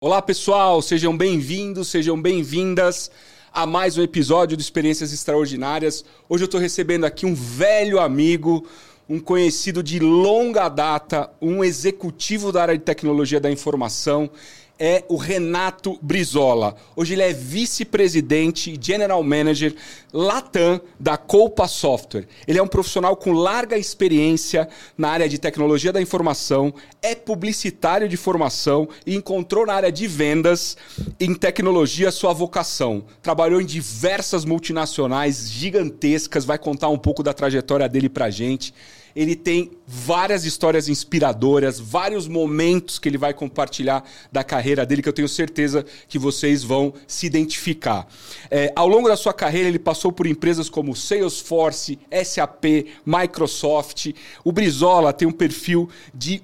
Olá, pessoal, sejam bem-vindos, sejam bem-vindas a mais um episódio de Experiências Extraordinárias. Hoje eu estou recebendo aqui um velho amigo, um conhecido de longa data, um executivo da área de tecnologia da informação é o Renato Brizola. Hoje ele é vice-presidente e general manager Latam da Coupa Software. Ele é um profissional com larga experiência na área de tecnologia da informação, é publicitário de formação e encontrou na área de vendas em tecnologia sua vocação. Trabalhou em diversas multinacionais gigantescas, vai contar um pouco da trajetória dele pra gente. Ele tem várias histórias inspiradoras, vários momentos que ele vai compartilhar da carreira dele que eu tenho certeza que vocês vão se identificar. É, ao longo da sua carreira, ele passou por empresas como Salesforce, SAP, Microsoft. O Brizola tem um perfil de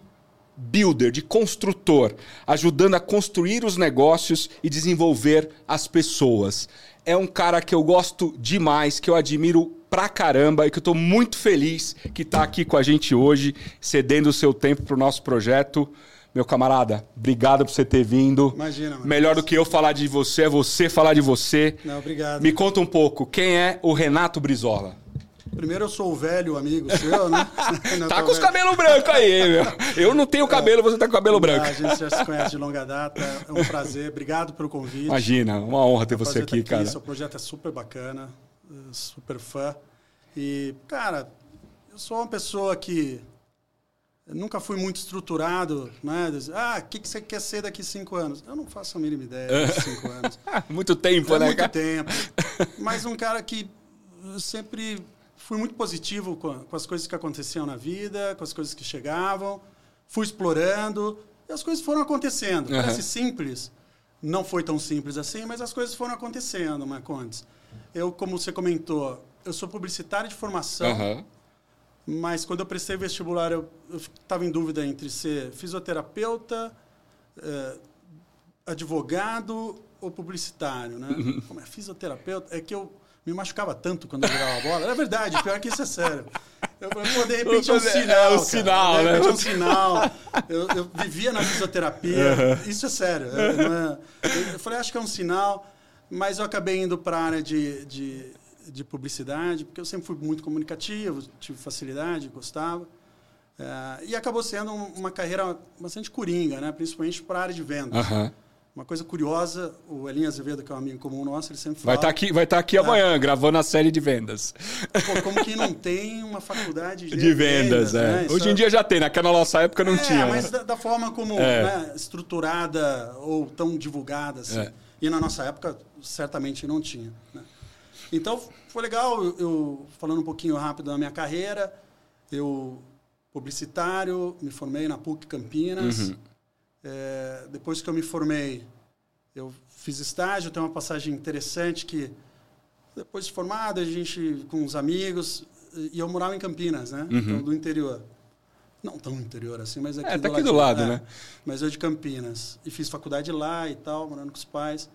builder, de construtor, ajudando a construir os negócios e desenvolver as pessoas. É um cara que eu gosto demais, que eu admiro pra caramba e que eu tô muito feliz que tá aqui com a gente hoje, cedendo o seu tempo pro nosso projeto. Meu camarada, obrigado por você ter vindo. Imagina, mano. Melhor do que eu falar de você, é você falar de você. Não, obrigado. Me conta um pouco, quem é o Renato Brizola? Primeiro eu sou o velho amigo seu, né? Tá com os cabelos brancos aí, meu. Eu não tenho cabelo, você tá com cabelo branco. A gente já se conhece de longa data, é um prazer. Obrigado pelo convite. Imagina, uma honra ter É um você aqui, estar cara. Seu projeto é super bacana, eh, super fã. E, cara, eu sou uma pessoa que nunca fui muito estruturado, né? Ah, o que, que você quer ser daqui cinco anos? Eu não faço a mínima ideia daqui cinco anos. Muito tempo, É né, muito cara? tempo. Mas um cara que sempre fui muito positivo com, com as coisas que aconteciam na vida, com as coisas que chegavam, fui explorando e as coisas foram acontecendo. Aham. Parece simples, não foi tão simples assim, mas as coisas foram acontecendo, Marcondes. Eu, como você comentou, eu sou publicitário de formação, Aham. mas quando eu prestei vestibular, eu estava em dúvida entre ser fisioterapeuta, eh, advogado ou publicitário, né? Uhum. Como é fisioterapeuta? É que eu me machucava tanto quando eu jogava bola. É verdade, pior que isso é sério. Eu falei, pô, de repente é um É sinal. um cara. sinal, de né? repente é um sinal. Eu, eu vivia na fisioterapia. Isso é sério. é, não é- Eu falei, acho que é um sinal, mas eu acabei indo para a área de, de, de publicidade, porque eu sempre fui muito comunicativo, tive facilidade, gostava. É, e acabou sendo um- uma carreira bastante coringa, né? principalmente para a área de vendas. Aham. Uma coisa curiosa, o Elinho Azevedo, que é um amigo comum nosso, ele sempre Vai fala... estar aqui, vai tá aqui amanhã, gravando a série de vendas. Pô, como que não tem uma faculdade de, De vendas, é. né? Isso Hoje em é- dia já tem, naquela nossa época não é, tinha. mas né? da, da forma como É. né, estruturada ou tão divulgada assim. É. E na nossa época, certamente não tinha. né? Então, foi legal, eu, eu- falando um pouquinho rápido da minha carreira, eu, publicitário, me formei na PUC Campinas. Uhum. É, depois que eu me formei, eu fiz estágio, tem uma passagem interessante que depois de formado, a gente com os amigos, e eu morava em Campinas, né? Então, do interior. Não tão interior assim, mas aqui Uhum. É, do tá aqui do lado, É. né? Mas eu de Campinas. E fiz faculdade lá e tal, morando com os pais.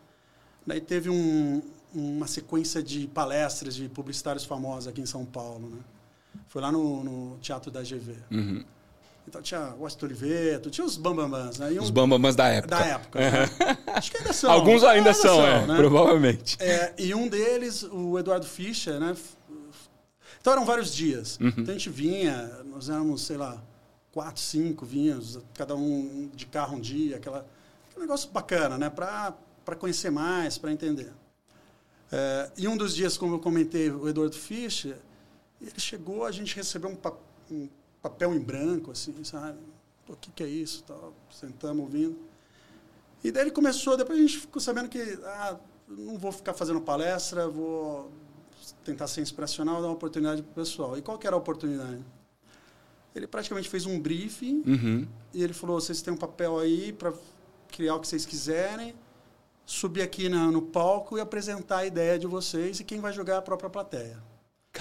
Daí teve um- uma sequência de palestras de publicitários famosos aqui em São Paulo, né? Foi lá no, no Teatro da GV. Uhum. Então tinha o Astro Oliveto, tinha os bambambãs, né? E um- Os bambamãs da época. da época. né? Acho que ainda são. Alguns ainda são, é, né? provavelmente. É, e um deles, o Eduardo Fischer, né? Então eram vários dias. Uhum. Então a gente vinha, nós éramos, sei lá, quatro, cinco vinhos, cada um de carro um dia, aquela, aquele negócio bacana, né? Para conhecer mais, para entender. É, e um dos dias, como eu comentei, o Eduardo Fischer, ele chegou, a gente recebeu um, um papel em branco, assim, sabe? O que, que é isso? Tal, sentamos ouvindo. E daí ele começou, depois a gente ficou sabendo que ah, não vou ficar fazendo palestra, vou tentar ser inspiracional, dar uma oportunidade para o pessoal. E qual que era a oportunidade? Ele praticamente fez um briefing Uhum. e ele falou: vocês têm um papel aí para criar o que vocês quiserem, subir aqui na- no palco e apresentar a ideia de vocês e quem vai jogar é a própria plateia.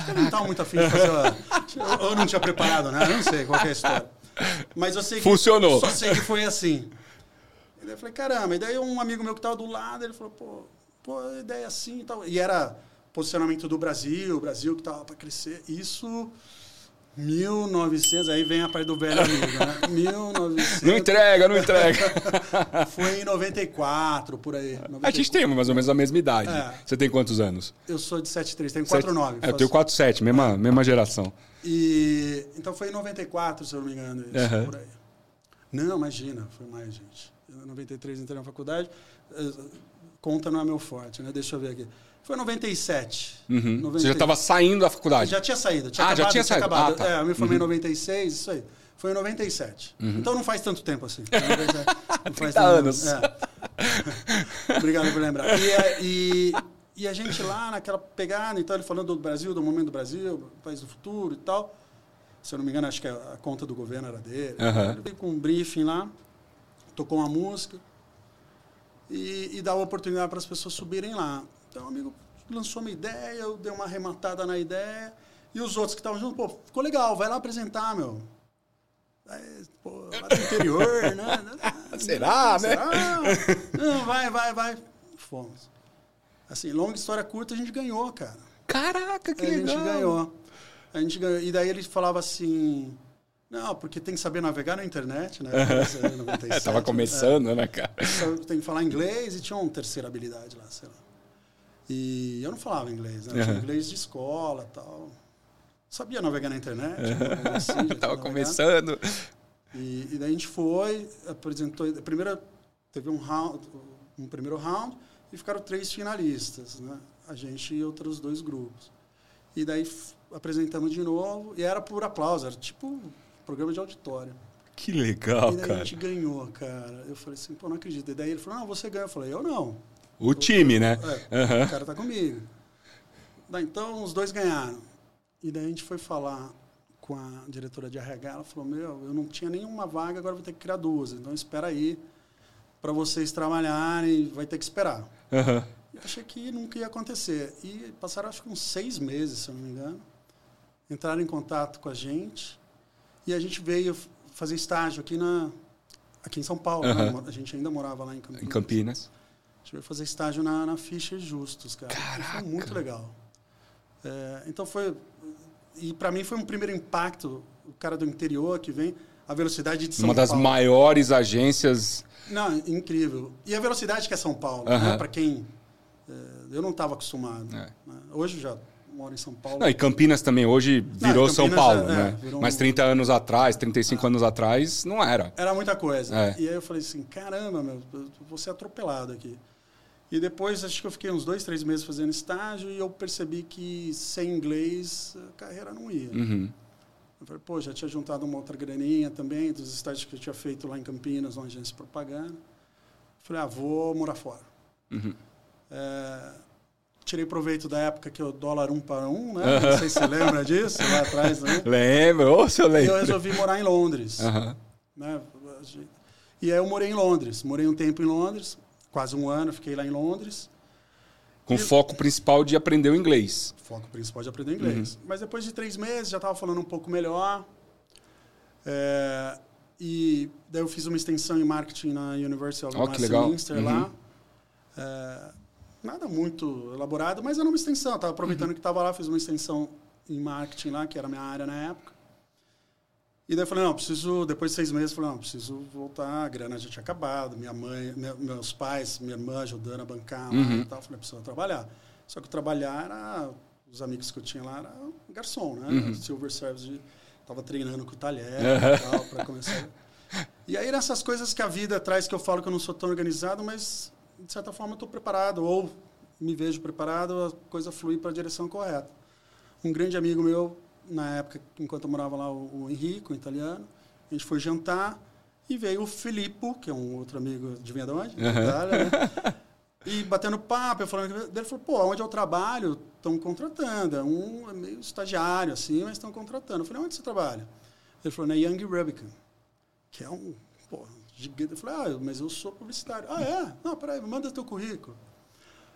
Eu não estava muito afim de fazer. Uma... Eu não tinha preparado, né? Eu não sei qual que é a história. Mas eu sei que. Funcionou. Só sei que foi assim. E daí eu falei, caramba. E daí um amigo meu que estava do lado, ele falou, pô, pô, ideia é assim e tal. E era posicionamento do Brasil, o Brasil que estava para crescer. Isso 1900, aí vem a parte do velho amigo, né? 1900. Não entrega, não entrega. Foi em 94, por aí. 94. A gente tem mais ou menos a mesma idade. É. Você tem quantos anos? Eu sou de 73, tenho 49. É, eu tenho 47, mesma, mesma geração. E então foi em 94, se eu não me engano, isso, Aham. por aí. Não, imagina, foi mais, gente. Em 93 entrei na faculdade. eh, Conta não é meu forte, né? Deixa eu ver aqui. Foi em 97. Uhum. 90 Você já estava saindo da faculdade. Já tinha saído. Tinha Ah, já acabado, tinha saído. acabado. Ah, tá. É, eu me formei em 96, isso aí. Foi em 97. Então não faz tanto tempo assim. Não faz 30 tanto- anos. É. Obrigado por lembrar. E, a- e- e a gente lá naquela pegada, então ele falando do Brasil, do momento do Brasil, país do futuro e tal. Se eu não me engano, acho que a conta do governo era dele. Aham. Ele veio com um briefing lá, tocou uma música e, e dá a oportunidade para as pessoas subirem lá. Então o amigo lançou uma ideia, eu dei uma arrematada na ideia e os outros que estavam junto, pô, ficou legal, vai lá apresentar, meu. Aí, pô, lá do interior, né? Será, né? Será? Não, vai, vai, vai. Fomos. Assim, longa história curta, a gente ganhou, cara. Caraca, que a legal. gente ganhou. A gente ganhou. E daí ele falava assim. Não, porque tem que saber navegar na internet, né? Essa é 97, É, tava começando, né, cara? é. Tem que falar inglês e tinha uma terceira habilidade lá, sei lá. E eu não falava inglês, né? Eu tinha Uhum. inglês de escola tal. Sabia navegar na internet. assim, navegar. começando. E, e daí a gente foi, apresentou. A primeira, teve um, round, um primeiro round e ficaram três finalistas, né? A gente e outros dois grupos. E daí apresentamos de novo e era por aplauso, era tipo um programa de auditório. Que legal, e daí a cara. gente ganhou, cara. Eu falei assim, pô, não acredito. E daí ele falou, não, você ganhou. Eu falei, eu não. O time, né? É, Aham. O cara tá comigo. Daí, então, os dois ganharam. E daí a gente foi falar com a diretora de RH. Ela falou: Meu, eu não tinha nenhuma vaga, agora vou ter que criar duas. Então, espera aí para vocês trabalharem, vai ter que esperar. Aham. Eu achei que nunca ia acontecer. E passaram, acho que uns seis meses, se eu não me engano. Entraram em contato com a gente. E a gente veio fazer estágio aqui, na, aqui em São Paulo. né? Aham. A gente ainda morava lá em Campinas. Em Campinas. Veio fazer estágio na, na Fischer Justus, cara. Caraca! Foi muito legal. É, então foi. E para mim foi um primeiro impacto. O cara do interior que vem, a velocidade de São Uma das Paulo. maiores agências. Não, incrível. E a velocidade que é São Paulo, né? para quem. é, eu não estava acostumado. É. né? Hoje já moro em São Paulo. Não, e Campinas também hoje virou Não, São Paulo, é- é, né? virou Mas um- 30 anos atrás, 35 anos atrás, não era. Era muita coisa. É. E aí eu falei assim, caramba, meu, eu vou ser atropelado aqui. E depois, acho que eu fiquei uns dois, três meses fazendo estágio e eu percebi que sem inglês a carreira não ia. Uhum. Eu falei, pô, já tinha juntado uma outra graninha também dos estágios que eu tinha feito lá em Campinas, uma agência de propaganda. Falei, ah, vou morar fora. Uhum. É, tirei proveito da época que o dólar um para um, né? Não sei se você lembra disso, lá atrás também. Lembro, ô, se eu E eu lembro. resolvi morar em Londres. Aham. né? E aí eu morei em Londres. Morei um tempo em Londres, quase um ano, fiquei lá em Londres. Com foco principal de aprender o inglês. Foco principal de aprender inglês. Mas depois de três meses já estava falando um pouco melhor. É, e daí eu fiz uma extensão em marketing na University of legal. Westminster Uhum. lá. É, nada muito elaborado, mas era uma extensão. Estava aproveitando Uhum. que estava lá, fiz uma extensão em marketing lá, que era a minha área na época. E daí eu falei, não, preciso, depois de seis meses, eu falei, não, preciso voltar, a grana já tinha acabado, minha mãe, me- meus pais, minha irmã ajudando a bancar Uhum. e tal. Eu falei, preciso trabalhar. Só que trabalhar era, os amigos que eu tinha lá era garçom, né? Uhum. Silver Service, estava treinando com o talher Uhum. e tal, para começar. E aí nessas coisas que a vida traz, que eu falo que eu não sou tão organizado, mas de certa forma eu estou preparado, ou me vejo preparado, a coisa flui para a direção correta. Um grande amigo meu, na época, enquanto eu morava lá, o, o Henrico, um italiano, a gente foi jantar e veio o Filippo, que é um outro amigo, adivinha de onde? Da Uhum. Itália, né? E batendo papo, eu falando, que- ele falou, pô, onde eu trabalho, estão contratando. É um é meio estagiário, assim, mas estão contratando. Eu falei, onde você trabalha? Ele falou, na Young Rubicon, que é um, pô, gigante. Eu falei, ah, mas eu sou publicitário. Ah, é? Não, peraí, manda teu currículo.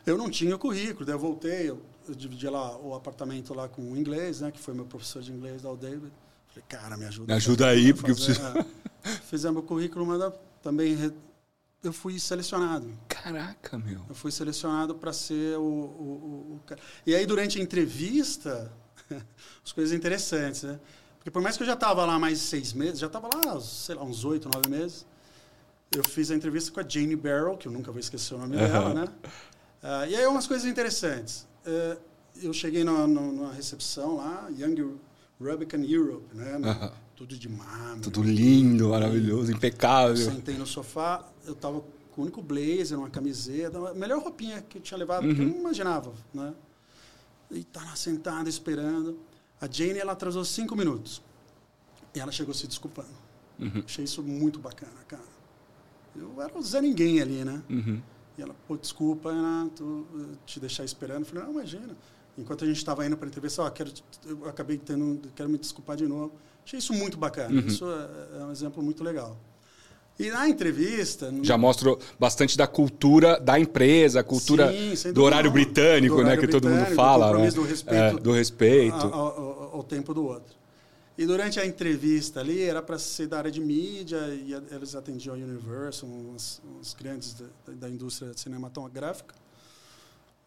Eu não tinha o currículo, daí eu voltei, eu, eu dividi lá o apartamento lá com o inglês, né, que foi meu professor de inglês, lá, o David. Falei, cara, me ajuda. Me ajuda aí, porque eu fazer, preciso- é. Fizemos o currículo, mas também re- eu fui selecionado. Caraca, meu. Eu fui selecionado para ser o, o, o- o cara. E aí, durante a entrevista, as coisas interessantes, né? Porque por mais que eu já estava lá mais seis meses, já estava lá, sei lá, uns oito, nove meses, eu fiz a entrevista com a Jane Barrow, que eu nunca vou esquecer o nome dela, né? Uh, e aí umas coisas interessantes. Uh, eu cheguei na, na, recepção lá, Young Rubicon Europe, né? Uh Tudo de mármore. Tudo lindo, maravilhoso, impecável. Sentei no sofá, eu estava com o único blazer, uma camiseta, a melhor roupinha que eu tinha levado, uhum. que eu não imaginava, né? E tá lá sentada, esperando. A Jane, ela atrasou cinco minutos. E ela chegou se desculpando. Uhum. Achei isso muito bacana, cara. Eu era o Zé Ninguém ali, né? Uhum. E ela, pô, desculpa, Renato, te deixar esperando. Eu falei, não, imagina. Enquanto a gente estava indo para a entrevista, ó, quero, eu acabei tendo, quero me desculpar de novo. Achei isso muito bacana. Uhum. Isso é, é um exemplo muito legal. E na entrevista. Já mostra bastante da cultura da empresa, a cultura Sim, do horário britânico, do horário né? Que todo mundo fala. Do, né? do respeito, é, do respeito. Ao, ao, ao, tempo do outro. E durante a entrevista ali, era para ser da área de mídia, e eles atendiam a Universal, uns, uns grandes da, da, indústria cinematográfica.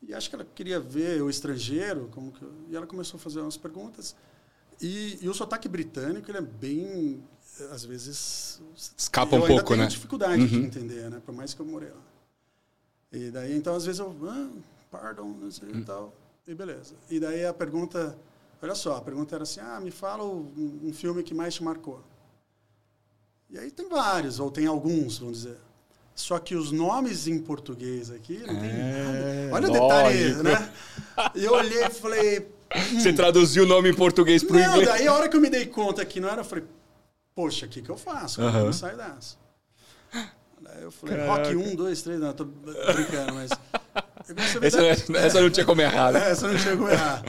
E acho que ela queria ver o estrangeiro, como que, e ela começou a fazer umas perguntas. E, e o sotaque britânico, ele é bem às vezes escapa um pouco, né? dificuldade uhum. de entender, né? Por mais que eu morei lá. E daí então às vezes eu, ah, pardon, não sei uhum. e tal, e beleza. E daí a pergunta, olha só, a pergunta era assim: "Ah, me fala um, um filme que mais te marcou". E aí tem vários, ou tem alguns, vamos dizer. Só que os nomes em português aqui não tem é, nada. Olha lógico. o detalhe, né? E eu olhei e falei. Hum. Você traduziu o nome em português para o inglês? Daí a hora que eu me dei conta que não era, eu falei, poxa, o que, que eu faço? Como uhum. eu saio dessa? Aí eu falei, Caraca. rock 1, 2, 3, não, tô brincando, mas. Essa, da... essa, não tinha como errar, né? essa não tinha como errar.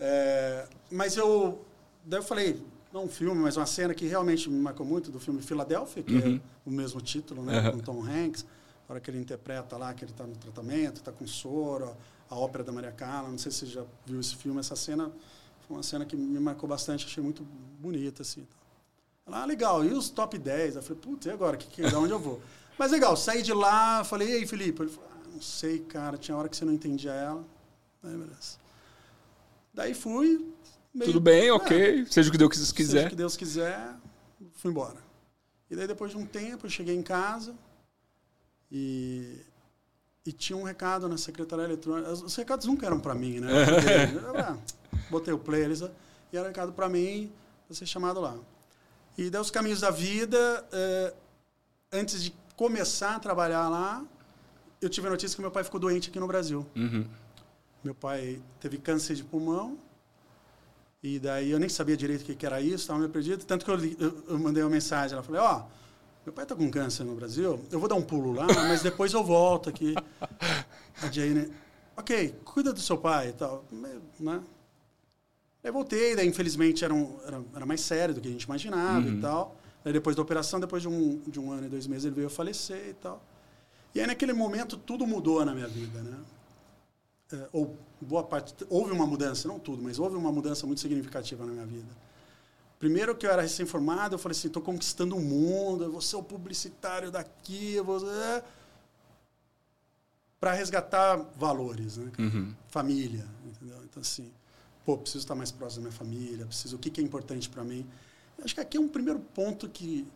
É, mas eu. Daí eu falei, não um filme, mas uma cena que realmente me marcou muito do filme Filadélfia, que é uhum. é o mesmo título, né? Com Tom Hanks. A hora que ele interpreta lá, que ele está no tratamento, está com soro, a ópera da Maria Carla. Não sei se você já viu esse filme. Essa cena foi uma cena que me marcou bastante, achei muito bonita, assim. Ela, ah, legal, e os top 10? Eu falei, putz, e agora? Que, que, da onde eu vou? Mas legal, saí de lá, falei, e aí, Felipe? Ele falou, ah, não sei, cara, tinha hora que você não entendia ela. Aí, beleza. Daí fui. Meio, Tudo bem, é, ok. Seja o que Deus quiser. Seja o que Deus quiser, fui embora. E daí, depois de um tempo, eu cheguei em casa e, e tinha um recado na secretária eletrônica. Os recados nunca eram para mim, né? Eu, ah, botei o play, e era um recado para mim, para ser chamado lá. E daí os caminhos da vida, eh, antes de começar a trabalhar lá, eu tive a notícia que meu pai ficou doente aqui no Brasil. Uhum. Meu pai teve câncer de pulmão. E daí eu nem sabia direito o que, era isso, estava meio perdido. Tanto que eu, eu, eu mandei uma mensagem. Ela falou: Ó, oh, meu pai está com câncer no Brasil, eu vou dar um pulo lá, mas depois eu volto aqui. A Jane, ok, cuida do seu pai e tal. Né? Aí voltei, daí infelizmente era, um, era, era, mais sério do que a gente imaginava uhum. e tal. Depois da operação, depois de um, de um ano e dois meses, ele veio a falecer e tal. E aí naquele momento tudo mudou na minha vida, né? É, ou boa parte, houve uma mudança, não tudo, mas houve uma mudança muito significativa na minha vida. Primeiro que eu era recém-formado, eu falei assim, estou conquistando o mundo, eu vou ser o publicitário daqui, eu vou... É... Para resgatar valores, né? Uhum. Família, entendeu? Então, assim, pô, preciso estar mais próximo da minha família, preciso o que, que é importante para mim. Eu acho que aqui é um primeiro ponto que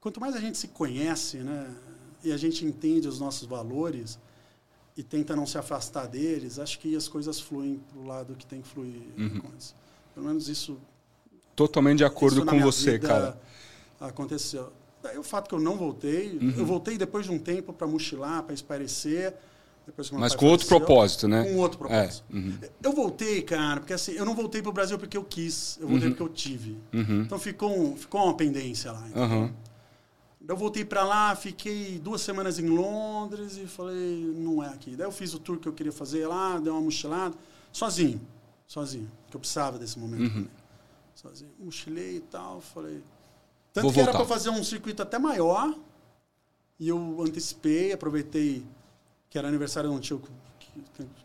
quanto mais a gente se conhece, né, e a gente entende os nossos valores e tenta não se afastar deles, acho que as coisas fluem para o lado que tem que fluir. Uhum. Pelo menos isso. Totalmente de acordo com você, cara. Aconteceu. Daí o fato que eu não voltei, uhum. eu voltei depois de um tempo para mochilar, para esparecer mas com outro propósito, né? Com outro propósito. É. Uhum. Eu voltei, cara, porque assim, eu não voltei para o Brasil porque eu quis, eu voltei uhum. porque eu tive. Uhum. Então ficou, um, ficou uma pendência lá. Então. Eu voltei para lá, fiquei duas semanas em Londres e falei, não é aqui. Daí eu fiz o tour que eu queria fazer lá, dei uma mochilada, sozinho, sozinho, que eu precisava desse momento uhum. também. Sozinho, mochilei e tal, falei... Tanto Vou que voltar. era para fazer um circuito até maior, e eu antecipei, aproveitei que era aniversário de um tio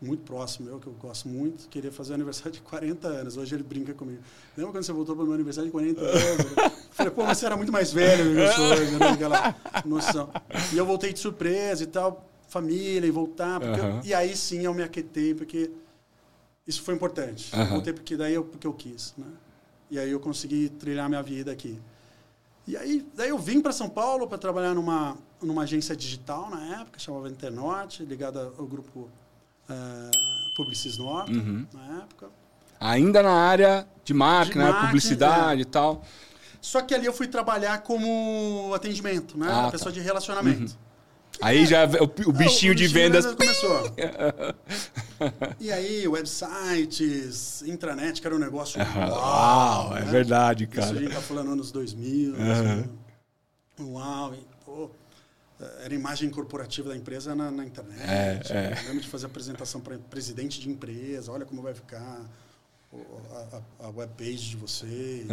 muito próximo meu, que eu gosto muito, queria fazer aniversário de 40 anos. Hoje ele brinca comigo. Lembra quando você voltou para o meu aniversário de 40 anos? Eu falei, pô, mas você era muito mais velho que eu sou, né? aquela noção. E eu voltei de surpresa e tal, família, e voltar. Porque eu, e aí sim eu me aquetei, porque isso foi importante. Voltei porque daí eu, porque eu quis, né? E aí eu consegui trilhar minha vida aqui. E aí daí eu vim para São Paulo para trabalhar numa, numa agência digital na época, chamava Internorte, ligada ao grupo uh, Publicis Uhum. na época. Ainda na área de De né? marketing, publicidade e tal. Só que ali eu fui trabalhar como atendimento, né? Ah, tá. pessoa de relacionamento. Aí já o, o bichinho Ah, de vendas. começou. e aí, websites, intranet, que era um negócio. Uau, é né? verdade, Isso a cara. gente tá falando anos 2000. assim, Uau, e, pô, era imagem corporativa da empresa na, na internet. É, é. Eu lembro de fazer apresentação para presidente de empresa, olha como vai ficar a, a, a webpage de vocês.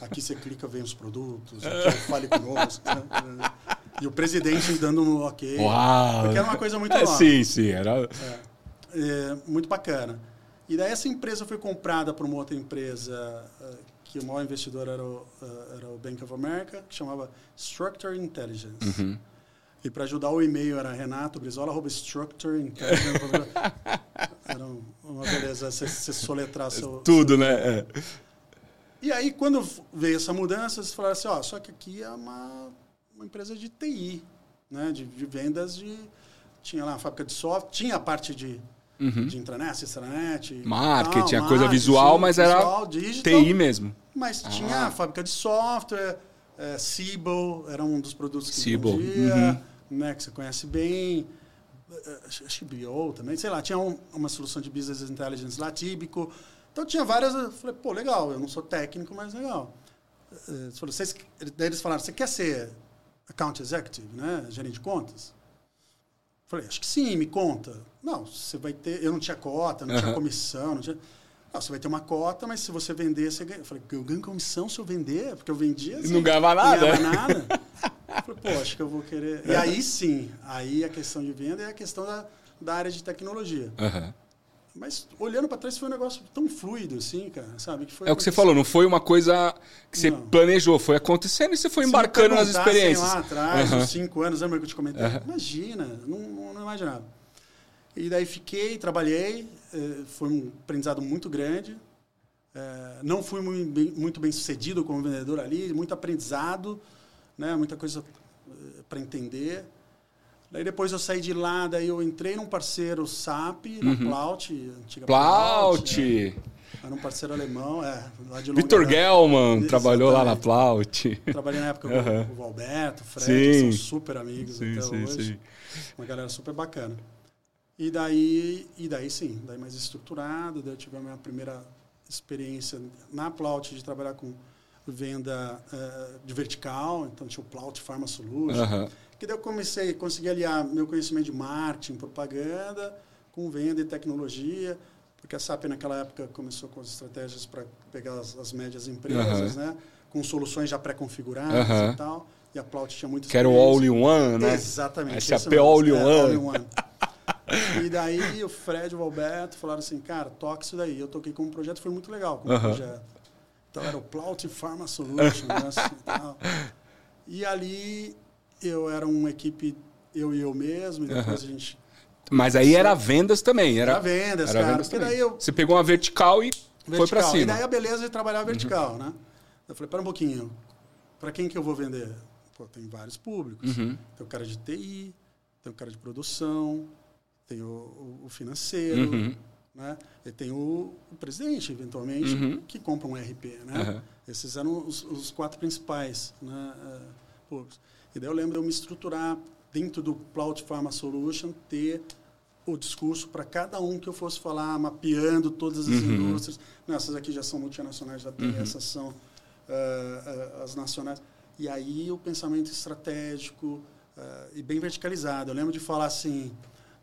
Aqui você clica, vem os produtos, aqui fale conosco. E o presidente dando um ok. Uau! Porque era uma coisa muito É, nova. sim, sim. Era... É, muito bacana. E daí essa empresa foi comprada por uma outra empresa eh, que o maior investidor era o, eh, era o Bank of America, que chamava Structure Intelligence. Uhum. E para ajudar o e-mail era Renato Brizola, Intelligence. era um- uma beleza você, soletrar seu... Tudo, né? É. E aí, quando veio essa mudança, eles falaram assim, ó, só que aqui é uma, uma empresa de TI, né? De, de vendas de... Tinha lá a fábrica de software, tinha a parte de, de intranet, extranet... Uhum. Marketing, tal, a coisa visual, mas era visual, digital, TI mesmo. Mas Ah. tinha a fábrica de software, é, Siebel, era um dos produtos que Siebel, vendia, né, que você conhece bem. eh, Acho acho que BO também, sei lá, tinha um- uma solução de Business Intelligence lá, Tíbico. Então tinha várias. Eu falei, pô, legal, eu não sou técnico, mas legal. Eles falaram, "Vocês-" daí eles falaram, você quer ser account executive, né? Gerente de contas? Eu Falei, acho que sim, me conta. Não, você vai ter. Eu não tinha cota, não tinha Aham. comissão, não tinha. Não, você vai ter uma cota, mas se você vender, você ganha. Eu falei, eu ganho comissão se eu vender? Porque eu vendia. assim, Não ganhava nada. Não ganhava nada. Eu falei, pô, acho que eu vou querer. E aí sim, aí a questão de venda é a questão da, da área de tecnologia. Aham. Mas olhando para trás foi um negócio tão fluido, assim, cara, sabe? Que foi É o que você falou, não foi uma coisa que você Não. planejou, foi acontecendo e você foi embarcando nas experiências. lá atrás, Aham. uns cinco anos, lembra que eu te comentei? Imagina, não, não, não imaginava. E daí fiquei, trabalhei, foi um aprendizado muito grande. Eh, não fui muito bem, sucedido como vendedor ali, muito aprendizado, né, muita coisa para entender. Daí depois eu saí de lá, daí eu entrei num parceiro SAP, na Plaut, antiga Uhum. Plaut! é. Era um parceiro alemão, é, lá de Vitor. Gelman trabalhou lá na. Plaut. Trabalhei na época Aham. com o Valberto, o Fred, Sim. que são super amigos Sim, até sim, hoje. sim. Uma galera super bacana. E daí, e daí sim, daí mais estruturado, daí eu tive a minha primeira experiência na Plaut de trabalhar com venda eh, de vertical, então tinha o Plaut Pharma Solution, Aham. que daí eu comecei, consegui aliar meu conhecimento de marketing, propaganda, com venda e tecnologia, porque a SAP naquela época começou com as estratégias para pegar as, as médias empresas, né? Com soluções já pré-configuradas Aham. e tal. E a Plaut tinha muito Que era o All-in-One, né? Exatamente. SAP mesmo, All-in-One. é, All-in-One. E daí o Fred e o Alberto falaram assim, cara, toque isso daí. Eu toquei com um projeto, foi muito legal com o Aham. projeto. Então era o Plaut Pharma Solution, né, assim, e tal. E ali eu era uma equipe, eu e eu mesmo, e depois a gente... Mas aí era vendas também. Era, Era vendas, era cara. vendas também. daí eu... Você pegou uma vertical e foi vertical. pra cima. Uhum. E daí a beleza de trabalhar vertical, né? Eu falei, para um pouquinho, para quem que eu vou vender? Pô, tem vários públicos. Uhum. Tem o cara de TI, tem o cara de produção, tem o, o- financeiro, Uhum. né? E tem o, o presidente, eventualmente, Uhum. que compra um RP, né? Uhum. Esses eram os, os quatro principais, né? eh, públicos. E daí eu lembro de eu me estruturar dentro do Cloud Pharma Solution, ter o discurso para cada um que eu fosse falar, mapeando todas as Uhum. indústrias. Não, essas aqui já são multinacionais, já tem, essas são eh, eh, as nacionais. E aí o pensamento estratégico e bem verticalizado. Eu lembro de falar assim,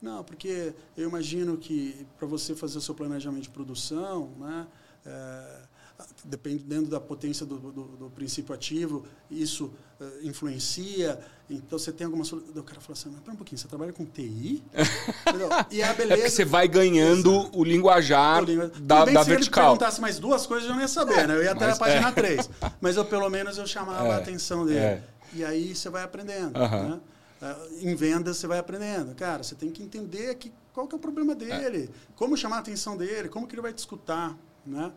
não, porque eu imagino que para você fazer o seu planejamento de produção, né, eh, dependendo da potência do, do, do princípio ativo, isso eh, influencia. Então você tem alguma solução. O cara fala assim, mas pera um pouquinho, você trabalha com TI? E a É beleza. porque você vai ganhando o linguajar Eu lembro- da, Tudo bem da se ele vertical. perguntasse mais duas coisas, eu não ia saber, né? Eu ia até a página é. 3. Mas eu, pelo menos, eu chamava É, a atenção dele. é. E aí você vai aprendendo. Aham. Né? Ah, Em vendas, você vai aprendendo. Cara, você tem que entender que, qual que é o problema dele, como chamar a atenção dele, como que ele vai te escutar, né?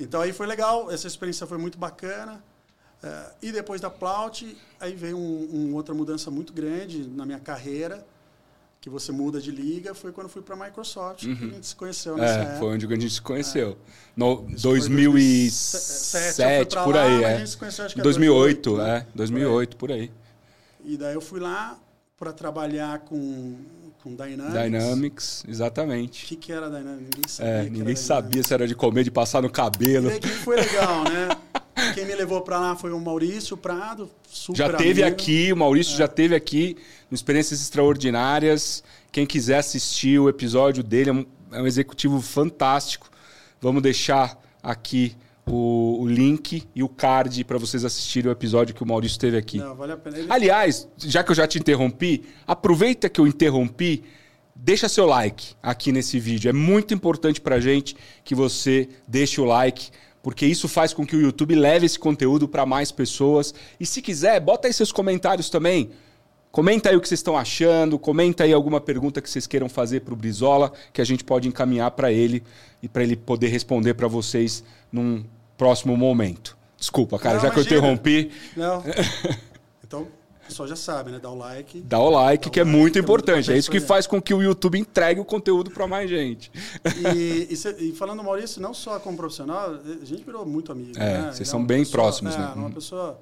Então aí foi legal, essa experiência foi muito bacana. É, e depois da Plaut, aí veio uma um outra mudança muito grande na minha carreira, que você muda de liga, foi quando fui para a Microsoft, uhum. que a gente se conheceu nessa é, época. Foi onde a gente se conheceu. É. No 2007, por aí, lá, é. A gente se conheceu, acho que 2008, é, 2008, é, 2008 por aí. E daí eu fui lá para trabalhar com com Dynamics. Dynamics, exatamente. O que, que era Dynamics? Ninguém sabia. É, ninguém sabia se era de comer, de passar no cabelo. E aí, que foi legal, né? Quem me levou para lá foi o Maurício Prado, super Já teve amigo. aqui, o Maurício é. já teve aqui, no Experiências Extraordinárias. Quem quiser assistir o episódio dele, é um, é um executivo fantástico. Vamos deixar aqui o, o, link e o card para vocês assistirem o episódio que o Maurício teve aqui. Não, vale a pena. Ele... Aliás, já que eu já te interrompi, aproveita que eu interrompi, deixa seu like aqui nesse vídeo. É muito importante para gente que você deixe o like, porque isso faz com que o YouTube leve esse conteúdo para mais pessoas. E se quiser, bota aí seus comentários também. Comenta aí o que vocês estão achando, comenta aí alguma pergunta que vocês queiram fazer para o Brizola, que a gente pode encaminhar para ele e para ele poder responder para vocês num próximo momento. Desculpa, cara, Não, já imagina. que eu interrompi. Não. Então, o pessoal já sabe, né? Dá o like. Dá o like, dá que, o é, like muito é, muito importante. É isso que faz com que o YouTube entregue o conteúdo para mais gente. E, e, cê, e, falando, Maurício, não só como profissional, a gente virou muito amigo. É, né? vocês são bem pessoa, próximos, é, né? Uma pessoa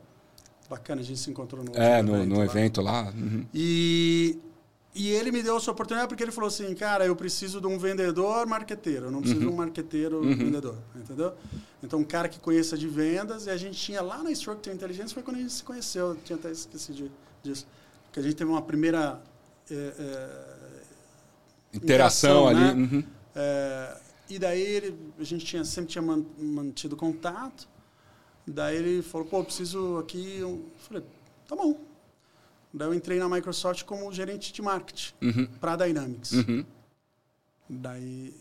bacana, a gente se encontrou no É, no, evento, no lá. evento lá. Uhum. E, e ele me deu essa oportunidade porque ele falou assim, cara, eu preciso de um vendedor marqueteiro, eu não preciso uhum. de um uhum. marqueteiro uhum. vendedor, entendeu? Então, um cara que conheça de vendas, e a gente tinha lá na Structure Intelligence, foi quando a gente se conheceu, eu tinha até esquecido disso. Porque a gente teve uma primeira... É, é, interação, ali. Né? Uhum. É, e daí ele, a gente tinha, sempre tinha mantido contato, Daí ele falou, pô, preciso aqui. Eu falei, tá bom. Daí eu entrei na Microsoft como gerente de marketing uhum. para Dynamics. Uhum. Daí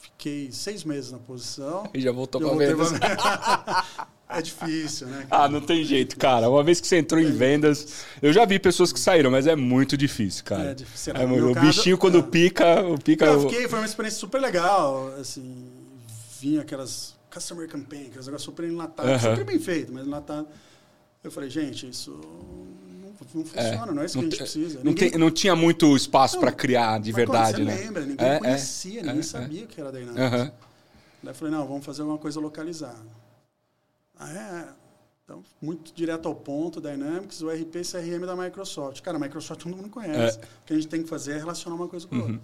fiquei seis meses na posição. E já voltou para vendas. é difícil, né? Cara? Ah, não tem jeito, cara. Uma vez que você entrou é em vendas, eu já vi pessoas que saíram, mas é muito difícil, cara. É difícil. É, o caso, bichinho quando é. pica, o pica. Eu fiquei, foi uma experiência super legal, assim, vinha aquelas customer campaign, que é um negócio super enlatado, uhum. super bem feito, mas enlatado. Eu falei, gente, isso não, não funciona, é, não é isso que a gente precisa. Não, ninguém... não tinha muito espaço para criar de verdade, você né? lembra, ninguém é, é conhecia, é, ninguém sabia o que era Dynamics. Uhum. Daí eu falei, não, vamos fazer alguma coisa localizada. Ah, é? Então, muito direto ao ponto, Dynamics, o RP e CRM da Microsoft. Cara, a Microsoft todo mundo conhece. É. O que a gente tem que fazer é relacionar uma coisa com a outra.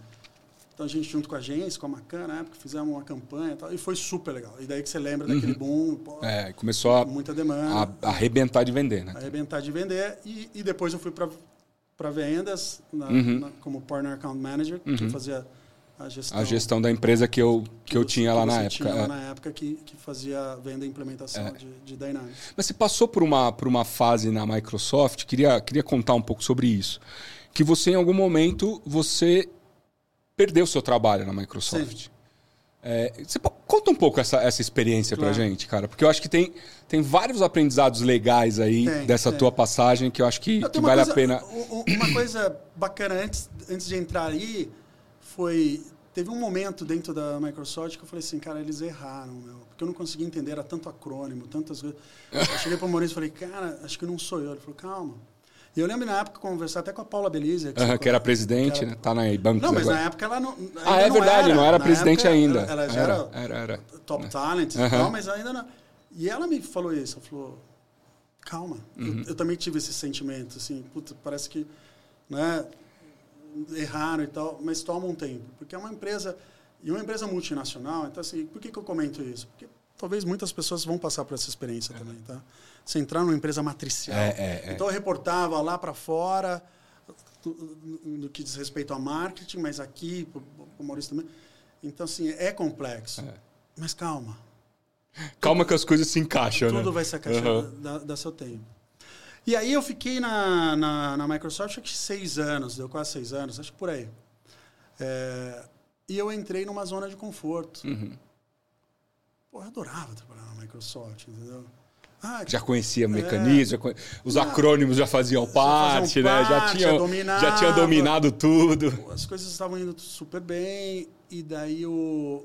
Uhum. Então a gente, junto com a agência, com a Macan, na época, fizemos uma campanha e tal, e foi super legal. E daí que você lembra uhum. daquele boom. Pô, é, começou a, muita demanda. A, a arrebentar de vender, né? Arrebentar de vender. E, e depois eu fui para vendas, na, uhum. na, como Partner Account Manager, uhum. que fazia a gestão. A gestão da empresa que eu, que, que eu tinha lá na época. Tinha lá é. na época que, que fazia venda e implementação é. de, de Dynamics. Mas você passou por uma, por uma fase na Microsoft, queria, queria contar um pouco sobre isso. Que você, em algum momento, você perdeu o seu trabalho na Microsoft. É, você conta um pouco essa, essa experiência claro. pra gente, cara, porque eu acho que tem, tem vários aprendizados legais aí tem, dessa tem. tua passagem que eu acho que, que vale coisa, a pena. Uma coisa bacana antes, antes de entrar aí foi. Teve um momento dentro da Microsoft que eu falei assim, cara, eles erraram, meu, porque eu não conseguia entender, era tanto acrônimo, tantas coisas. Eu cheguei para o Maurício e falei, cara, acho que não sou eu. Ele falou, calma, e eu lembro na época conversar até com a Paula Belize. Que, uhum, que era presidente, que era... né? Tá na Bancos Não, mas agora. na época ela não. Ah, é verdade, não era, não era presidente época, ainda. Ela, ela já era, era, era, top uhum. talent e tal, mas ainda não. E ela me falou isso, ela falou, calma. Uhum. Eu, eu, também tive esse sentimento, assim, puta, parece que, né, erraram e tal, mas toma um tempo. Porque é uma empresa, e uma empresa multinacional, então assim, por que, que eu comento isso? Porque talvez muitas pessoas vão passar por essa experiência é. também, tá? Você entrar numa empresa matricial. É, é, é. então eu reportava lá para fora no que diz respeito a marketing, mas aqui, o Maurício também. Então, assim, é complexo. É. Mas calma. Calma que as coisas se encaixam, Tudo né? vai se encaixar, uhum. dá, dá, seu tempo. E aí eu fiquei na, na, na, Microsoft acho que seis anos, deu quase seis anos, acho que por aí. É, e eu entrei numa zona de conforto. Uhum. Pô, eu adorava trabalhar na Microsoft, entendeu? Ah, já conhecia o mecanismo, é, conhe... os ah, acrônimos já faziam parte, já né? já, tinha, já tinha dominado tudo. As coisas estavam indo super bem, e daí o.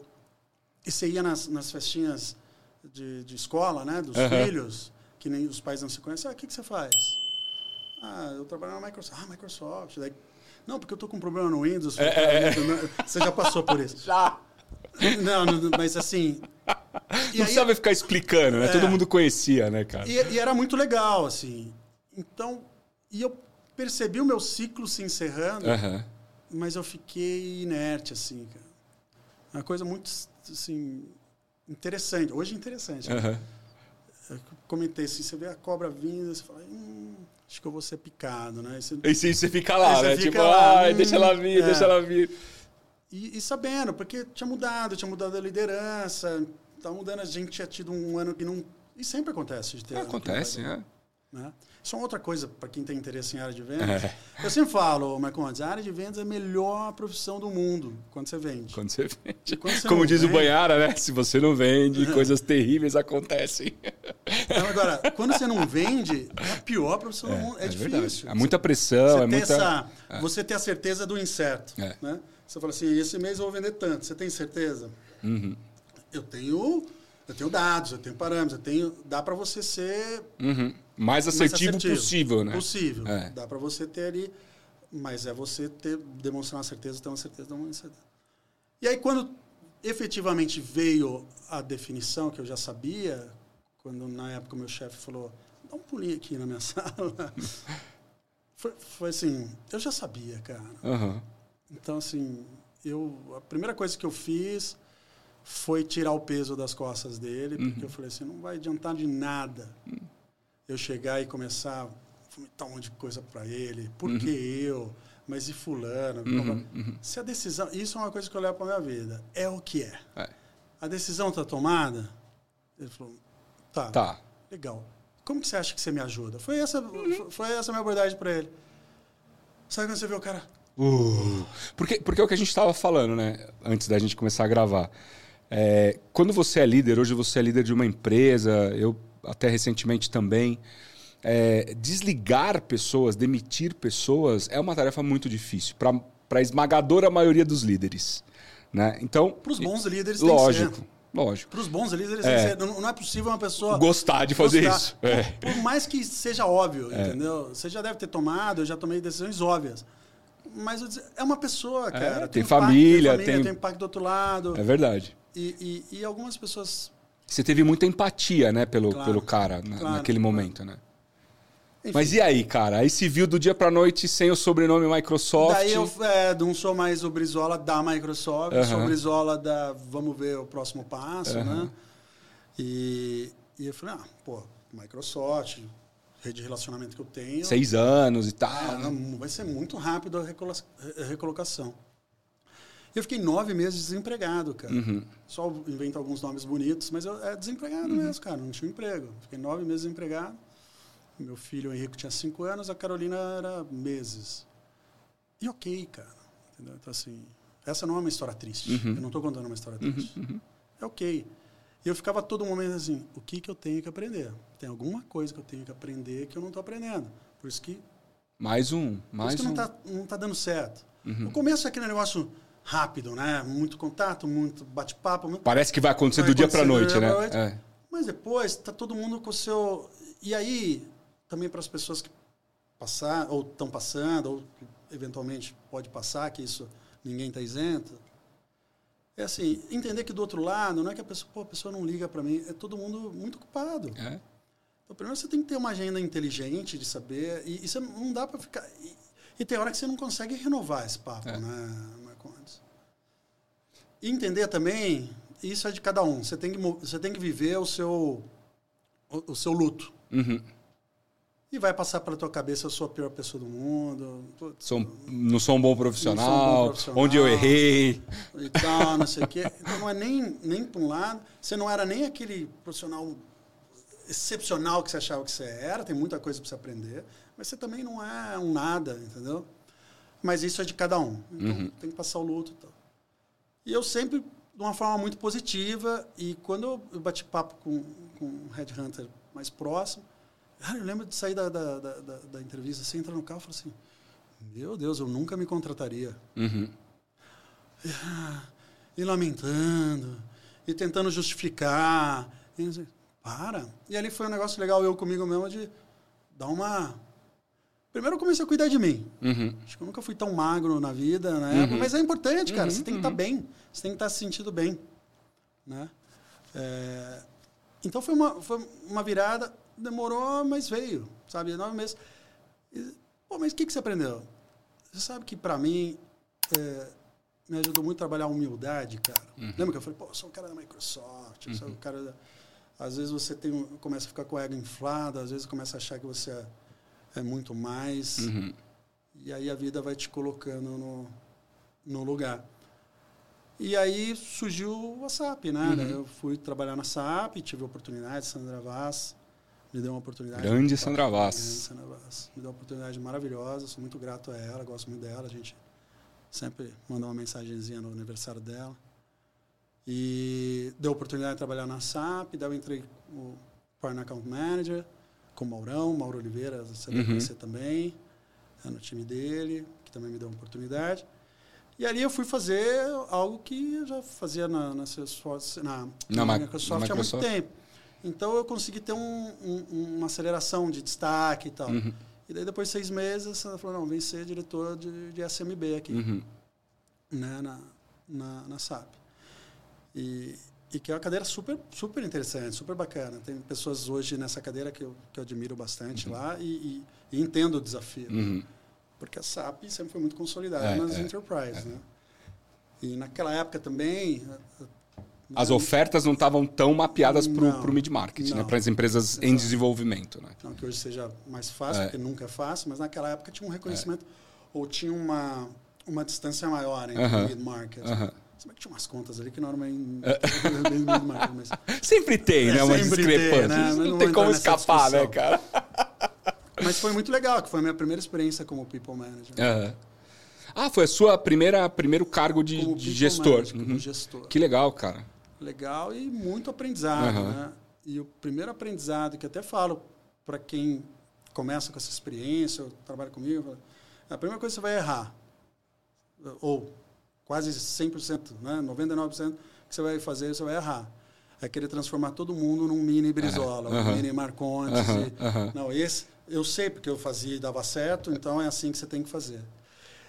E você ia nas, nas festinhas de, de escola, né? Dos Aham. filhos, que nem os pais não se conhecem. Ah, o que, que você faz? Ah, eu trabalho na Microsoft. Ah, Microsoft. Daí, não, porque eu tô com um problema no Windows. É, é, é. Você já passou por isso. Já. Não, não, mas assim. E Não aí- precisava ficar explicando, né? É. Todo mundo conhecia, né, cara? E, e era muito legal, assim. Então, e eu percebi o meu ciclo se encerrando, Aham. mas eu fiquei inerte, assim, cara. Uma coisa muito, assim, interessante. Hoje é interessante. Aham. Eu comentei assim, você vê a cobra vindo, você fala, hum, acho que eu vou ser picado, né? E, você- E sim, você fica lá, né? fica tipo, lá, hum, deixa ela vir, é. deixa ela vir. e- e sabendo, porque tinha mudado, tinha mudado a liderança, tava mudando, a gente tinha tido um ano que não... E sempre acontece de ter... vai Acontece, bem. né? Isso é uma outra coisa para quem tem interesse em área de vendas. É. Eu sempre falo, Marcondes, a área de vendas é a melhor profissão do mundo quando você vende. Quando você vende. Quando você Como diz o vende- Banhara, né? Se você não vende, coisas terríveis acontecem. Então, agora, quando você não vende, é a pior profissão do mundo. É, difícil. verdade. Há muita pressão, você é muita. essa, Você ter a certeza do incerto. É. Né? Você fala assim, esse mês eu vou vender tanto. Você tem certeza? Uhum. Eu tenho, eu tenho dados, eu tenho parâmetros, eu tenho, dá para você ser Uhum. Mais mais assertivo, possível, né? Possível. É. Dá para você ter ali, mas é você ter demonstrar uma certeza, ter uma certeza, ter uma certeza. E aí quando efetivamente veio a definição que eu já sabia, quando na época meu chefe falou, dá um pulinho aqui na minha sala, foi, foi assim, eu já sabia, cara. Aham. Então assim, eu a primeira coisa que eu fiz foi tirar o peso das costas dele, porque eu falei assim, não vai adiantar de nada eu chegar e começar a vomitar um monte de coisa para ele. Por que eu? Mas e fulano? Se a decisão... Isso é uma coisa que eu levo para minha vida. É o que é. É. A decisão está tomada? Ele falou, tá, Tá. legal. Como que você acha que você me ajuda? Foi essa, foi essa a minha abordagem para ele. Sabe quando você vê o cara... Uh. Porque, porque é o que a gente estava falando, né? Antes da gente começar a gravar. É, quando você é líder, hoje você é líder de uma empresa, eu até recentemente também. é, desligar pessoas, demitir pessoas é uma tarefa muito difícil para a esmagadora maioria dos líderes. Né? Então, Para os bons líderes tem que lógico, ser. lógico. Para os bons líderes É. tem. Não, não é possível uma pessoa... Gostar de fazer gostar. isso. É. Por, por mais que seja óbvio, entendeu? Você já deve ter tomado, eu já tomei decisões óbvias. Mas é uma pessoa, cara. tem impacto, família, tem, família, tem- tem impacto do outro lado. É verdade. E, e, e algumas pessoas. Você teve muita empatia, né, pelo, Claro, pelo cara na- claro, naquele claro. momento, né? Enfim, Mas e aí, cara? Aí se viu do dia pra noite sem o sobrenome Microsoft. Daí eu é, não sou mais o Brizola da Microsoft, sou o Brizola da vamos ver o próximo passo, né? E, e eu falei, ah, pô, Microsoft, rede de relacionamento que eu tenho. Seis anos e tal. Ah, né? não, vai ser muito rápido a recolocação. E eu fiquei nove meses desempregado, cara. Uhum. Só invento alguns nomes bonitos, mas eu é desempregado mesmo, cara. Não tinha um emprego. Fiquei nove meses desempregado. Meu filho o Henrique tinha cinco anos, a Carolina era meses. E ok, cara. Entendeu? Então, assim, essa não é uma história triste. Uhum. Eu não estou contando uma história triste. É ok. E eu ficava todo momento assim, o que, que eu tenho que aprender? Tem alguma coisa que eu tenho que aprender que eu não estou aprendendo. Por isso que Mais um. por Mais isso que um. não tá, não tá dando certo. Uhum. No começo é aquele negócio rápido, né? Muito contato, muito bate-papo. muito- Parece que vai acontecer Vai do dia acontecer do noite, né? noite. É. Mas depois tá todo mundo com o seu. E aí, também para as pessoas que passar, ou estão passando, ou eventualmente pode passar, que isso ninguém está isento. É assim, entender que do outro lado, não é que a pessoa, pô, a pessoa não liga para mim, é todo mundo muito ocupado. É. Então, primeiro você tem que ter uma agenda inteligente de saber, e isso não dá para ficar. E, e tem hora que você não consegue renovar esse papo, É. né? E entender também, isso é de cada um. Você tem que, você tem que viver o seu, o, o seu luto. Uhum. E vai passar pela tua cabeça, eu sou a pior pessoa do mundo. putz, Sou, não sou um bom profissional, um bom profissional. onde eu errei. e tal, não sei o quê. Então não é nem, nem para um lado, você não era nem aquele profissional excepcional que você achava que você era, tem muita coisa para você aprender, mas você também não é um nada, entendeu? Mas isso é de cada um. Então Uhum. tem que passar o luto e tal. E eu sempre, de uma forma muito positiva, e quando eu- bati papo com, com um headhunter mais próximo, eu lembro de sair da, da, da, da- entrevista, você entra no carro e fala assim, meu Deus, eu nunca me contrataria Uhum. e lamentando, e tentando justificar, E assim, para. E ali foi um negócio legal, eu comigo mesmo, de dar uma. Primeiro eu comecei a cuidar de mim. Uhum. Acho que eu nunca fui tão magro na vida, né? Uhum. Mas é importante, cara. Uhum, Você tem que estar uhum. bem. Você tem que estar se sentindo bem. Né? É, Então foi uma, foi uma virada, demorou, mas veio, sabe? Nove meses. E, Pô, mas o que, que você aprendeu? Você sabe que para mim é, me ajudou muito a trabalhar a humildade, cara. Lembra que eu falei, pô, eu sou o cara da Microsoft, eu sou o cara da... Às vezes você tem, começa a ficar com o ego inflado, às vezes começa a achar que você é, é muito mais. Uhum. E aí a vida vai te colocando no, no lugar. E aí surgiu a SAP, né? Uhum. Eu fui trabalhar na SAP, tive a oportunidade, Sandra Vaz me deu uma oportunidade. Grande Sandra Vaz. Grande Sandra Vaz. Me deu uma oportunidade maravilhosa, sou muito grato a ela, gosto muito dela. A gente sempre manda uma mensagenzinha no aniversário dela. E deu a oportunidade de trabalhar na SAP, daí eu entrei como Partner Account Manager, com o Maurão, Mauro Oliveira, você Uhum. conhecer também, é no time dele, que também me deu uma oportunidade. E ali eu fui fazer algo que eu já fazia na, na, Salesforce- na, Na na Microsoft há muito tempo. Então eu consegui ter um, um- uma aceleração de destaque e tal. Uhum. E daí depois de seis meses, ela falou, não, vem ser diretor de, de SMB aqui Uhum. né, na, na, na SAP. E, e que é uma cadeira super, super interessante, super bacana. Tem pessoas hoje nessa cadeira que eu, que eu admiro bastante lá e, e- e entendo o desafio. Uhum. Porque a SAP sempre foi muito consolidada É, nas é, enterprise. Né? E naquela época também... As né, ofertas não estavam tão mapeadas para o mid-market, né? para as empresas em Exato. desenvolvimento. Né? Não que hoje seja mais fácil, É. porque nunca é fácil, mas naquela época tinha um reconhecimento ou tinha uma, uma distância maior entre Aham. o mid-market. Aham. Se bem que tinha umas contas ali que bem mid-market, mas... Sempre tem, É, né? Uma discrepância. né? Não não tem como escapar, né, discussão. cara? Mas foi muito legal, que foi a minha primeira experiência como people manager. Ah, foi a sua primeira primeiro cargo de, de gestor. manager, Uhum. gestor. Que legal, cara. Legal e muito aprendizado, né? E o primeiro aprendizado que até falo para quem começa com essa experiência, ou trabalha comigo, falo, a primeira coisa que você vai errar, ou quase 100%, né? 99% que você vai fazer, você vai errar. É querer transformar todo mundo num mini Brizola, um mini Marcondes. Aham, e-. Não, esse eu sei porque eu fazia e dava certo, então é assim que você tem que fazer.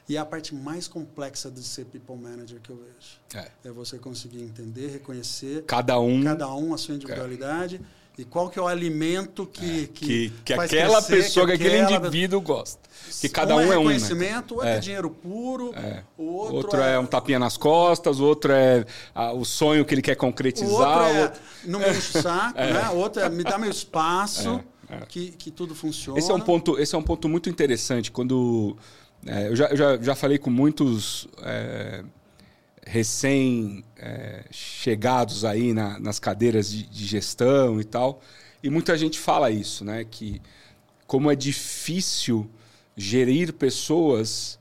E é a parte mais complexa de ser people manager que eu vejo. É. É você conseguir entender, reconhecer Cada um. cada um a sua individualidade e qual que é o alimento que que, que, que aquela crescer, pessoa, que, aquele aquela- indivíduo gosta. Que cada um é é um. Né? reconhecimento, outro é, É. dinheiro puro, É. o outro, Outro é um tapinha nas costas, o outro é ah, o sonho que ele quer o concretizar. outro é o outro- não me enche o saco, né? O outro é me dá meu espaço, É, é. Que, que tudo funciona. Esse é um ponto, esse é um ponto muito interessante. Quando é, eu já, eu já, já falei com muitos é, recém é, chegados aí na- nas cadeiras de, de gestão e tal, e muita gente fala isso, né? Que como é difícil gerir pessoas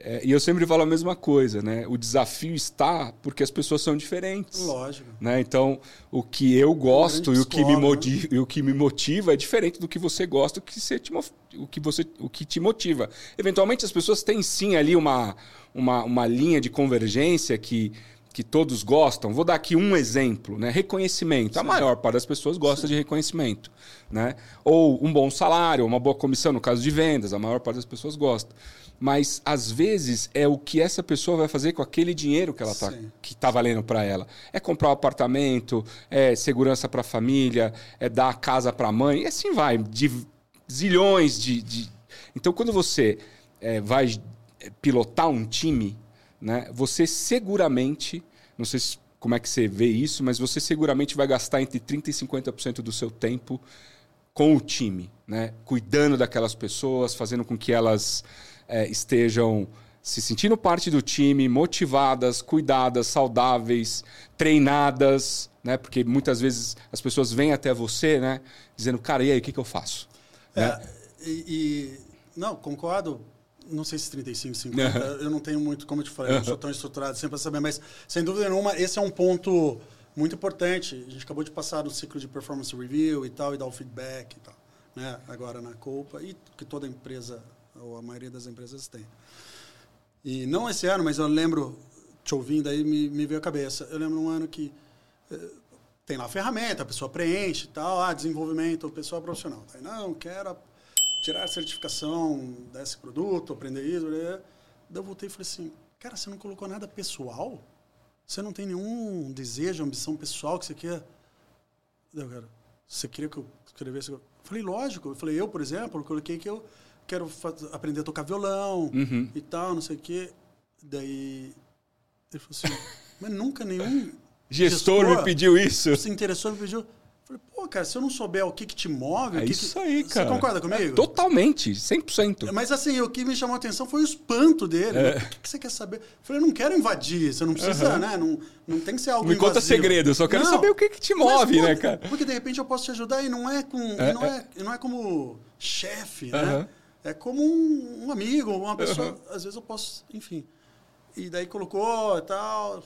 é, e eu sempre falo a mesma coisa, né? O desafio está porque as pessoas são diferentes. Lógico. Né? Então, o que eu gosto e o, que me escola, né? motiva, e o que me motiva é diferente do que você gosta, o que, você te, o que, você, o que te motiva. Eventualmente, as pessoas têm sim ali uma, uma, uma linha de convergência que, que todos gostam. Vou dar aqui um exemplo: né? reconhecimento. A maior parte das pessoas gosta de reconhecimento. Né? Ou um bom salário, uma boa comissão, no caso de vendas, a maior parte das pessoas gosta. Mas, às vezes, é o que essa pessoa vai fazer com aquele dinheiro que ela tá, Sim. que está valendo para ela. É comprar um apartamento, é segurança para a família, é dar a casa para a mãe, e assim vai. De zilhões de. de... Então, quando você é, vai pilotar um time, né, você seguramente, não sei se- como é que você vê isso, mas você seguramente vai gastar entre 30% e 50% do seu tempo com o time, né? cuidando daquelas pessoas, fazendo com que elas é, estejam se sentindo parte do time, motivadas, cuidadas, saudáveis, treinadas, né? Porque muitas vezes as pessoas vêm até você, né? Dizendo, cara, e aí, o que, que eu faço? É, Né? e, e- não, concordo. Não sei se 35, 50. eu não tenho muito, como eu te falei, eu não sou tão estruturado sempre para saber, mas sem dúvida nenhuma, esse é um ponto muito importante. A gente acabou de passar no ciclo de performance review e tal, e dar o feedback e tal, né? Agora na Copa, e que toda empresa, ou a maioria das empresas tem. E não esse ano, mas eu lembro, te ouvindo aí, me, me veio à cabeça. Eu lembro um ano que eh, tem lá a ferramenta, a pessoa preenche e tal, ah, desenvolvimento pessoal profissional. Aí, não, quero tirar a certificação desse produto, aprender isso. Daí eu voltei e falei assim, cara, você não colocou nada pessoal? Você não tem nenhum desejo, ambição pessoal que você quer? Cara, você queria que eu escrevesse? Eu falei, lógico. Eu falei, eu, por exemplo, eu coloquei que eu quero fazer, aprender a tocar violão Uhum. e tal, não sei o quê. Daí ele falou assim, mas nunca nenhum Gestor me pediu isso. se interessou, me pediu. Falei, pô, cara, se eu não souber o que, que te move, É que isso que... aí, cara. Você concorda comigo? É, totalmente, 100%. Mas assim, o que me chamou a atenção foi o espanto dele. É. O que, que você quer saber? Eu falei, eu não quero invadir, você não precisa, né? Não, não tem que ser algo Me conta invasivo. segredo, eu só quero Não. saber o que, que te Mas, move, pô, né, cara? Porque de repente eu posso te ajudar e não é com. É, e não, é, e não é como chefe, né? Aham. É como um, um amigo, uma pessoa. Às vezes eu posso, enfim. E daí colocou e tal.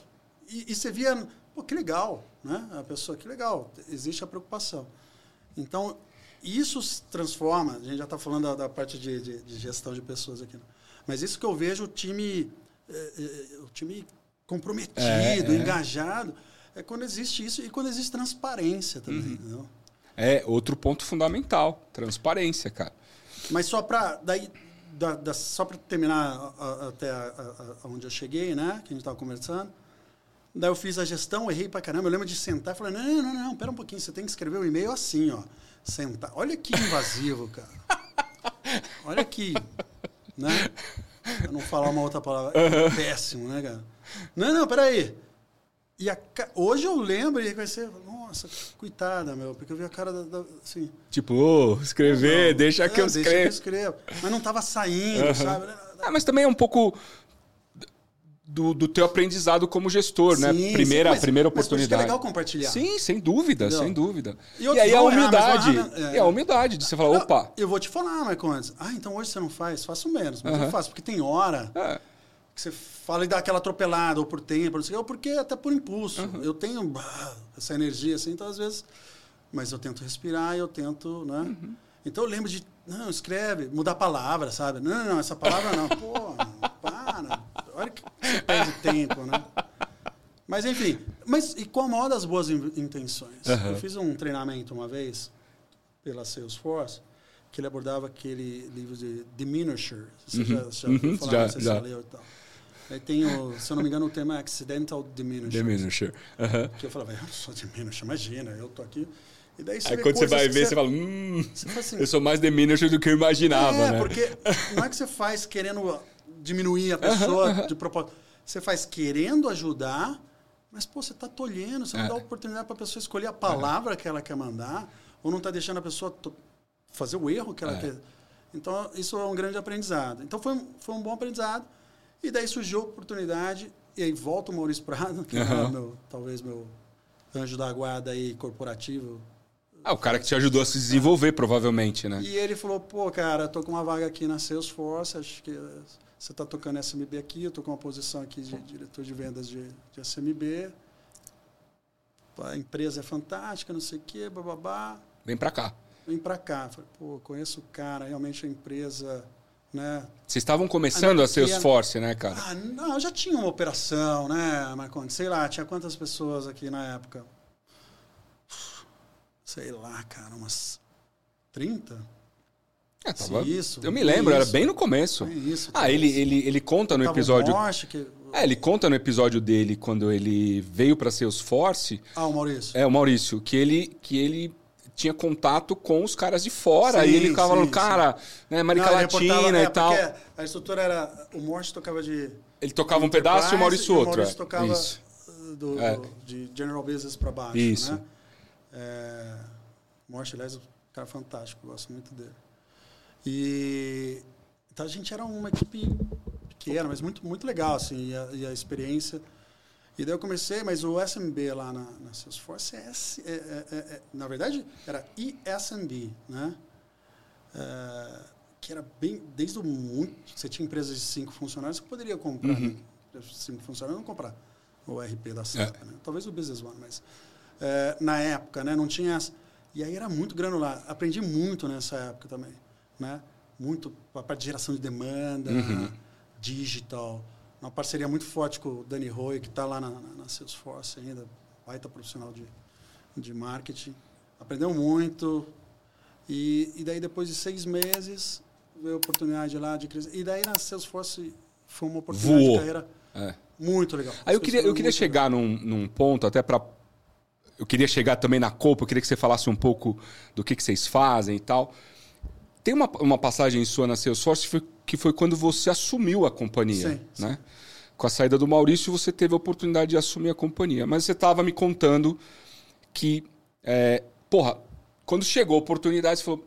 E, e você via, pô, que legal, né? A pessoa, que legal, existe a preocupação. Então, isso se transforma, a gente já está falando da, da parte de, de- de gestão de pessoas aqui, né? mas isso que eu vejo o time, eh, eh, o time comprometido, É, é. engajado, é quando existe isso e quando existe transparência também. Uhum. É outro ponto fundamental, transparência, cara. Mas só para daí da- da- só para terminar a- a- até a- onde eu cheguei, né, que a gente estava conversando. Daí eu fiz a gestão, errei pra caramba. Eu lembro de sentar e falar: não, não, não, pera um pouquinho, você tem que escrever o e-mail assim, ó. Sentar. Olha que invasivo, cara. Olha que. Né? Pra não falar uma outra palavra. É péssimo, né, cara? Não, não, peraí. E a hoje eu lembro e vai ser, nossa, coitada, meu, porque eu vi a cara da. da- assim, Tipo, ô, escrever, não, deixa que é, eu Deixa que eu escrevo. Mas não tava saindo, sabe? Ah, mas também é um pouco do, do teu aprendizado como gestor, né? Sim, Primeira, sim, mas- primeira mas por é oportunidade. legal compartilhar. Sim, sem dúvida, Entendeu? sem dúvida. E E, aí a errar, mas humildade. errar, né? E a humildade de você falar, Não, opa. Eu vou te falar, Marco, antes. Ah, então hoje você não faz? Faço menos, mas Aham. eu faço. Porque tem hora É, que você fala e dá aquela atropelada, ou por tempo, não sei, ou porque até por impulso. Eu tenho essa energia, assim, então às vezes... Mas eu tento respirar e eu tento, né? Então eu lembro de, não, escreve, mudar a palavra, sabe? Não, não, não, essa palavra não. Pô, para. Olha que você perde tempo, né? Mas enfim, mas e com a maior das boas in- intenções. Aham. Eu fiz um treinamento uma vez pela Salesforce que ele abordava aquele livro de Diminisher. Você já, já ouviu Uhum, falar, já, se já. você leu e tal. Aí tem, o, se eu não me engano, o tema é Accidental Diminisher. Diminisher. Aham. Que eu falava, eu não sou Diminisher, imagina, eu tô aqui. E daí você Aí quando você vai ver, você fala, hum, você fala assim, eu sou mais diminisher do que eu imaginava, é, né? porque não é que você faz querendo diminuir a pessoa de propósito. Você faz querendo ajudar, mas, pô, você está tolhendo, você não É. dá oportunidade para a pessoa escolher a palavra que ela quer mandar, ou não está deixando a pessoa fazer o erro que ela É. quer. Então, isso é um grande aprendizado. Então, foi, um- foi um bom aprendizado. E daí surgiu a oportunidade, e aí volta o Maurício Prado, que é Aham. meu, talvez meu anjo da guarda aí corporativo, Ah, o cara que te ajudou a se desenvolver, provavelmente, né? e ele falou, pô, cara, tô com uma vaga aqui na Salesforce, acho que você tá tocando SMB aqui, eu tô com uma posição aqui de diretor de vendas de, de SMB. A empresa é fantástica, não sei o quê, bababá. Vem pra cá. Vem pra cá. Falei, pô, conheço o cara, realmente a empresa, né? Vocês estavam começando a Americana. Salesforce, né, cara? Ah, não, já tinha uma operação, né, Marcondes? Sei lá, tinha quantas pessoas aqui na época? Sei lá, cara, umas 30? É, tava- isso, eu me lembro, era isso. bem no começo. É isso. Ah, ele, ele, ele conta no Tava episódio. Morse, que... É, ele conta no episódio dele quando ele veio pra Salesforce. Ah, o Maurício. É, o Maurício, que ele, que ele tinha contato com os caras de fora. Sim, e ele ficava falando, cara, né, América Não, Latina reportava- é, e tal. A estrutura era. O Morse tocava de. Ele tocava um pedaço e o Maurício outro. O Maurício é. tocava Isso. do, É. do- de General Business para baixo. Isso. Né? É, o Morse, aliás, é um cara fantástico, eu gosto muito dele. E. Então a gente era uma equipe pequena, mas muito, muito legal, assim, e a, e a experiência. E daí eu comecei, mas o SMB lá na, na Salesforce é, S- é- é- é- é- na verdade, era ISMB, né? É, que era bem, desde o muito, você tinha empresas de cinco funcionários que poderia comprar, Uhum. né? cinco funcionários não comprar o RP da SAP, né? talvez o Business One, mas na época, né, não tinha essa, e aí era muito granular, aprendi muito nessa época também, né, muito a parte de geração de demanda, Uhum. digital, uma parceria muito forte com o Dani Roy, que está lá na, na, Salesforce ainda, baita profissional de, de marketing. Aprendeu muito. E, e daí, depois de seis meses, veio a oportunidade lá de crescer. E daí, na Salesforce, foi uma oportunidade Voou. de carreira É. muito legal. Aí eu queria, eu queria chegar num, num ponto, até para. Eu queria chegar também na Copa, eu queria que você falasse um pouco do que, que vocês fazem e tal. Tem uma, uma passagem sua na Salesforce que foi, que foi quando você assumiu a companhia. Sim, sim. né? Com a saída do Maurício, você teve a oportunidade de assumir a companhia. Mas você estava me contando que, é, porra, quando chegou a oportunidade, você falou: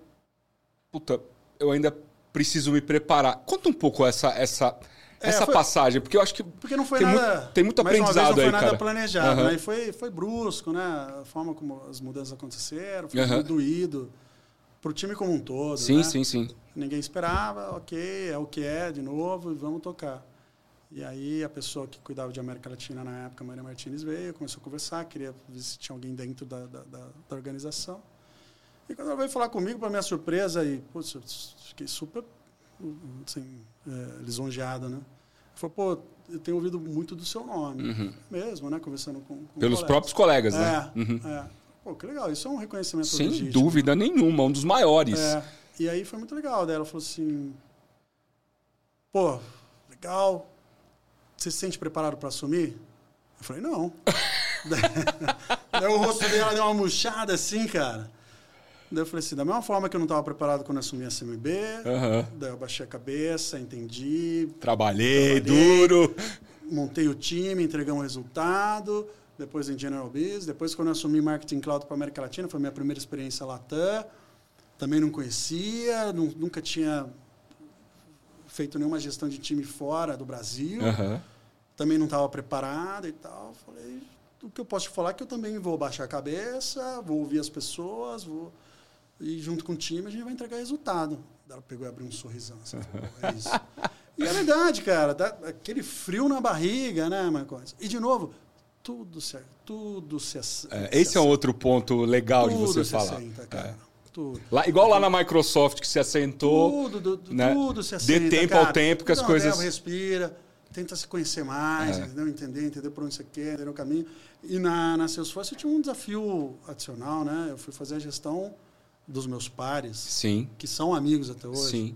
puta, eu ainda preciso me preparar. Conta um pouco essa, essa, É, essa foi- passagem, porque eu acho que Porque não foi tem nada. Muito, tem muito mais uma vez, aprendizado não foi aí, nada cara. planejado, Aham. né? E foi, foi brusco, né? A forma como as mudanças aconteceram, foi Aham. muito doído. Pro time como um todo. Sim, né? sim, sim. Ninguém esperava, ok, é o que é, de novo, e vamos tocar. E aí a pessoa que cuidava de América Latina na época, Maria Martinez, veio, começou a conversar, queria ver se tinha alguém dentro da, da, da- da organização. E quando ela veio falar comigo, para minha surpresa, e putz, eu fiquei super assim, é, lisonjeado, né? Falou, pô, eu tenho ouvido muito do seu nome. Uhum. Mesmo, né? Conversando com, com Pelos colegas. próprios colegas, né? É, Uhum. é. Pô, que legal, isso é um reconhecimento Sem legítimo. dúvida nenhuma, um dos maiores. É, e aí foi muito legal. Daí ela falou assim: pô, legal. Você se sente preparado para assumir? Eu falei: não. Daí o rosto dela deu uma murchada assim, cara. Daí eu falei assim: da mesma forma que eu não estava preparado quando assumi a CMB, Aham. daí eu baixei a cabeça, entendi, Trabalhei, Trabalhei. duro. montei o time, entregamos o resultado. Depois em General Biz. Depois, quando eu assumi Marketing Cloud para América Latina, foi a minha primeira experiência Latam. Também não conhecia, nu- nunca tinha feito nenhuma gestão de time fora do Brasil. Aham. Também não estava preparado e tal. Falei, o que eu posso te falar é que eu também vou baixar a cabeça, vou ouvir as pessoas, vou... E junto com o time a gente vai entregar resultado. Ela pegou e abriu um sorrisão. Assim, é isso. E é verdade, cara. Dá aquele frio na barriga, né, Marcos? E, de novo, tudo certo. Tudo se É, se esse é um outro ponto legal de tudo você se falar. assenta, cara. Tudo. Lá, igual lá na Microsoft que se assentou. Tudo, do- né? tudo se Dê assenta, tempo cara. ao tempo que as coisas- tempo, respira, tenta se conhecer mais, É. entendeu? Entender, entender por onde você quer, entender o caminho. E na, na Salesforce eu tinha um desafio adicional, né? Eu fui fazer a gestão dos meus pares, Sim, que são amigos até hoje. sim.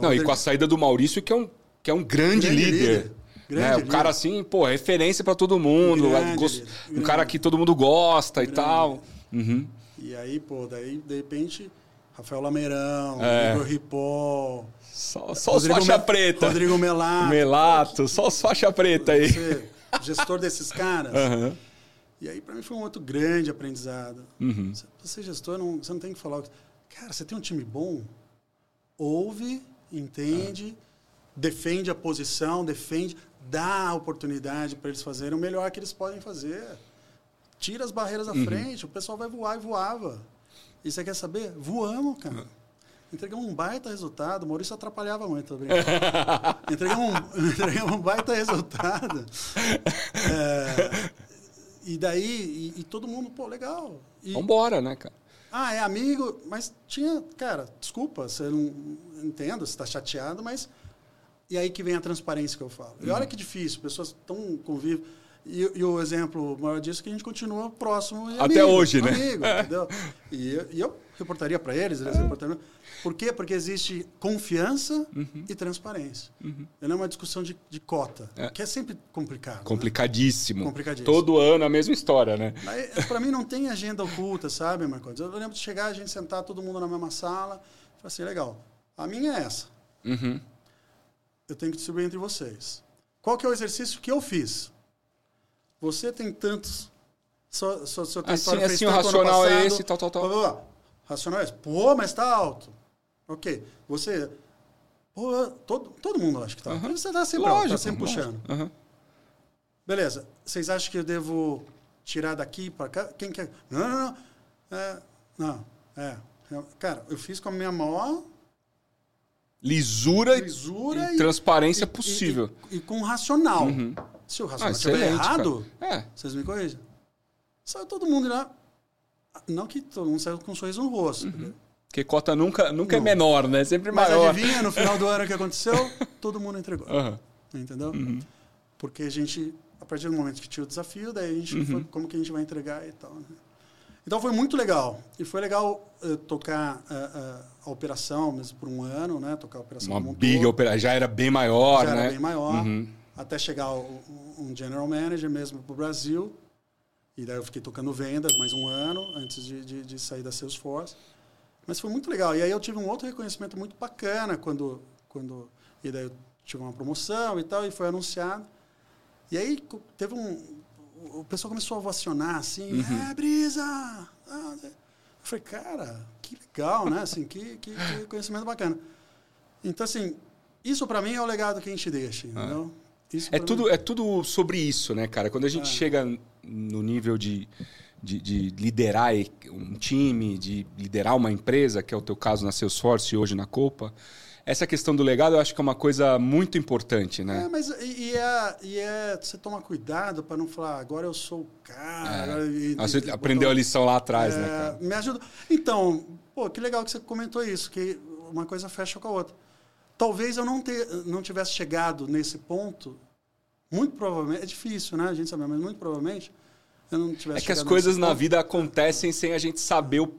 Não, e com a saída do Maurício, que é um, que é um grande, Grande líder. líder. Grande né? O cara, assim, pô, referência pra todo mundo. Grande gost-. Um cara que todo mundo gosta e Grande tal. Uhum. E aí, pô, daí, de repente, Rafael Lameirão, É. Igor Ripol, Só, só os faixa Me- preta. Rodrigo Melato. Melato, só os faixa preta aí. Você, gestor desses caras. Aham. E aí, para mim, foi um outro grande aprendizado. Uhum. Você- gestor, não, você não tem que falar. Cara, você tem um time bom, ouve, entende, defende a posição, defende, dá a oportunidade para eles fazerem o melhor que eles podem fazer. Tira as barreiras à frente, o pessoal vai voar e voava. E você quer saber? Voamos, cara. Entregamos um baita resultado. O Maurício atrapalhava muito, tô brincando. entregamos, um, entregamos um baita resultado. É, e daí, e, e todo mundo, pô, legal. E, Vambora, né, cara? ah, é amigo, mas tinha, cara, desculpa, você não entendo, você está chateado, mas e aí que vem a transparência que eu falo. E olha que difícil, pessoas estão convivem. E, e o exemplo maior disso é que a gente continua próximo Até amigo, hoje, né? amigo, entendeu? E, eu- e eu reportaria para eles, eles reportariam. Por quê? Porque existe confiança e transparência. Não é uma discussão de, de cota, É. que é sempre complicado. né? Complicadíssimo. Complicadíssimo. Todo ano a mesma história, né? Mas, pra mim não tem agenda oculta, sabe, Marcos? Eu lembro de chegar, a gente sentar todo mundo na mesma sala, falar assim, legal, a minha é essa. Uhum. Eu tenho que distribuir entre vocês. Qual que é o exercício que eu fiz? Você tem tantos... Seu, seu, seu Assim, assim, o racional é passado, esse, tal, tal, tal. blá, blá, blá. Racional é esse. Pô, mas tá alto. Ok. Você... Pô, todo, todo mundo acha que tá alto. Aham. Você tá sempre alto, Lógico, tá sempre lógico. puxando. Beleza. Vocês acham que eu devo tirar daqui para cá? Quem quer? Não, não, não. É, não. É. Cara, eu fiz com a minha maior Lisura, lisura e, transparência e- possível. E, e com racional. Uhum. Se o Ah, racional estiver excelente, errado. É. vocês me corrigem. Saiu todo mundo lá. Não que todo mundo saiu com um sorriso no rosto. Uhum. Porque cota nunca, nunca é menor, né? Sempre Mas maior. adivinha, no final do ano o que aconteceu? Todo mundo entregou. Aham. Entendeu? Uhum. Porque a gente, a partir do momento que tinha o desafio, daí a gente Uhum. foi como que a gente vai entregar e tal. Né? Então foi muito legal. E foi legal uh, tocar uh, a operação mesmo por um ano, né? Tocar a operação Uma big operação. Já era bem maior, Já né? era bem maior. Uhum. Até chegar o, um general manager mesmo para o Brasil. E daí eu fiquei tocando vendas mais um ano antes de, de, de, sair da Salesforce. Mas foi muito legal. E aí eu tive um outro reconhecimento muito bacana quando... quando e daí eu tive uma promoção e tal, e foi anunciado. E aí teve um, o pessoal começou a ovacionar, assim, uhum. é, Brisa! Ah, eu falei, cara, que legal, né? Assim, que, que, que conhecimento bacana. Então, assim, isso para mim é o legado que a gente deixa, ah. entendeu? é, tudo, mim... é tudo sobre isso, né, cara? Quando a gente é. chega no nível de, de, de, liderar um time, de liderar uma empresa, que é o teu caso na Salesforce e hoje na Copa, essa questão do legado eu acho que é uma coisa muito importante, né? É, mas e é, e é você tomar cuidado para não falar, agora eu sou o cara. É. E, você e, aprendeu botou, a lição lá atrás, né, é, né, cara? Me ajuda. Então, pô, que legal que você comentou isso, que uma coisa fecha com a outra. Talvez eu não, ter, não tivesse chegado nesse ponto, muito provavelmente, é difícil, né? A gente sabe, mas muito provavelmente eu não tivesse É que as coisas na vida acontecem sem a gente saber o,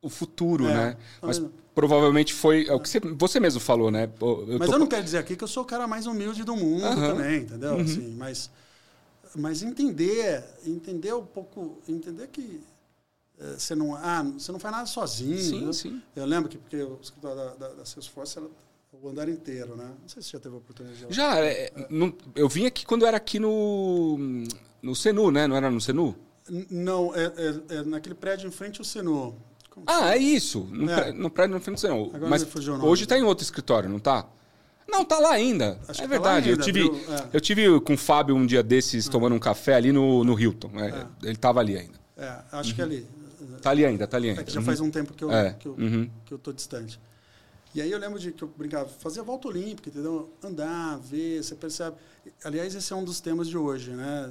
o futuro, é, né? Mas provavelmente foi é o que você, você mesmo falou, né? Eu mas tô... eu não quero dizer aqui que eu sou o cara mais humilde do mundo uhum. também, entendeu? Uhum. Assim, mas, mas entender, entender um pouco, entender que é, você não, ah, você não faz nada sozinho. Sim, né? sim. Eu lembro que porque o escritório da, da, da Salesforce era o andar inteiro, né? Não sei se você já teve a oportunidade de Já, é, não, eu vim aqui quando era aqui no no Senu, né? Não era no Senu? Não, é, é, é naquele prédio em frente ao Senu. Ah, é isso. No, é. no prédio no frente não. Agora Mas hoje está em outro escritório, não está? Não, tá lá ainda. Acho é tá verdade. Tá ainda, eu, tive, é. eu tive com o Fábio um dia desses é. tomando um café ali no, no Hilton. É, é. Ele estava ali ainda. É, acho uhum. que é ali. Tá ali ainda, tá ali ainda. É que já uhum. faz um tempo que eu, que, eu, uhum. que eu tô distante. E aí eu lembro de que eu brincava, fazia volta olímpica, entendeu? Andar, ver, você percebe. Aliás, esse é um dos temas de hoje, né?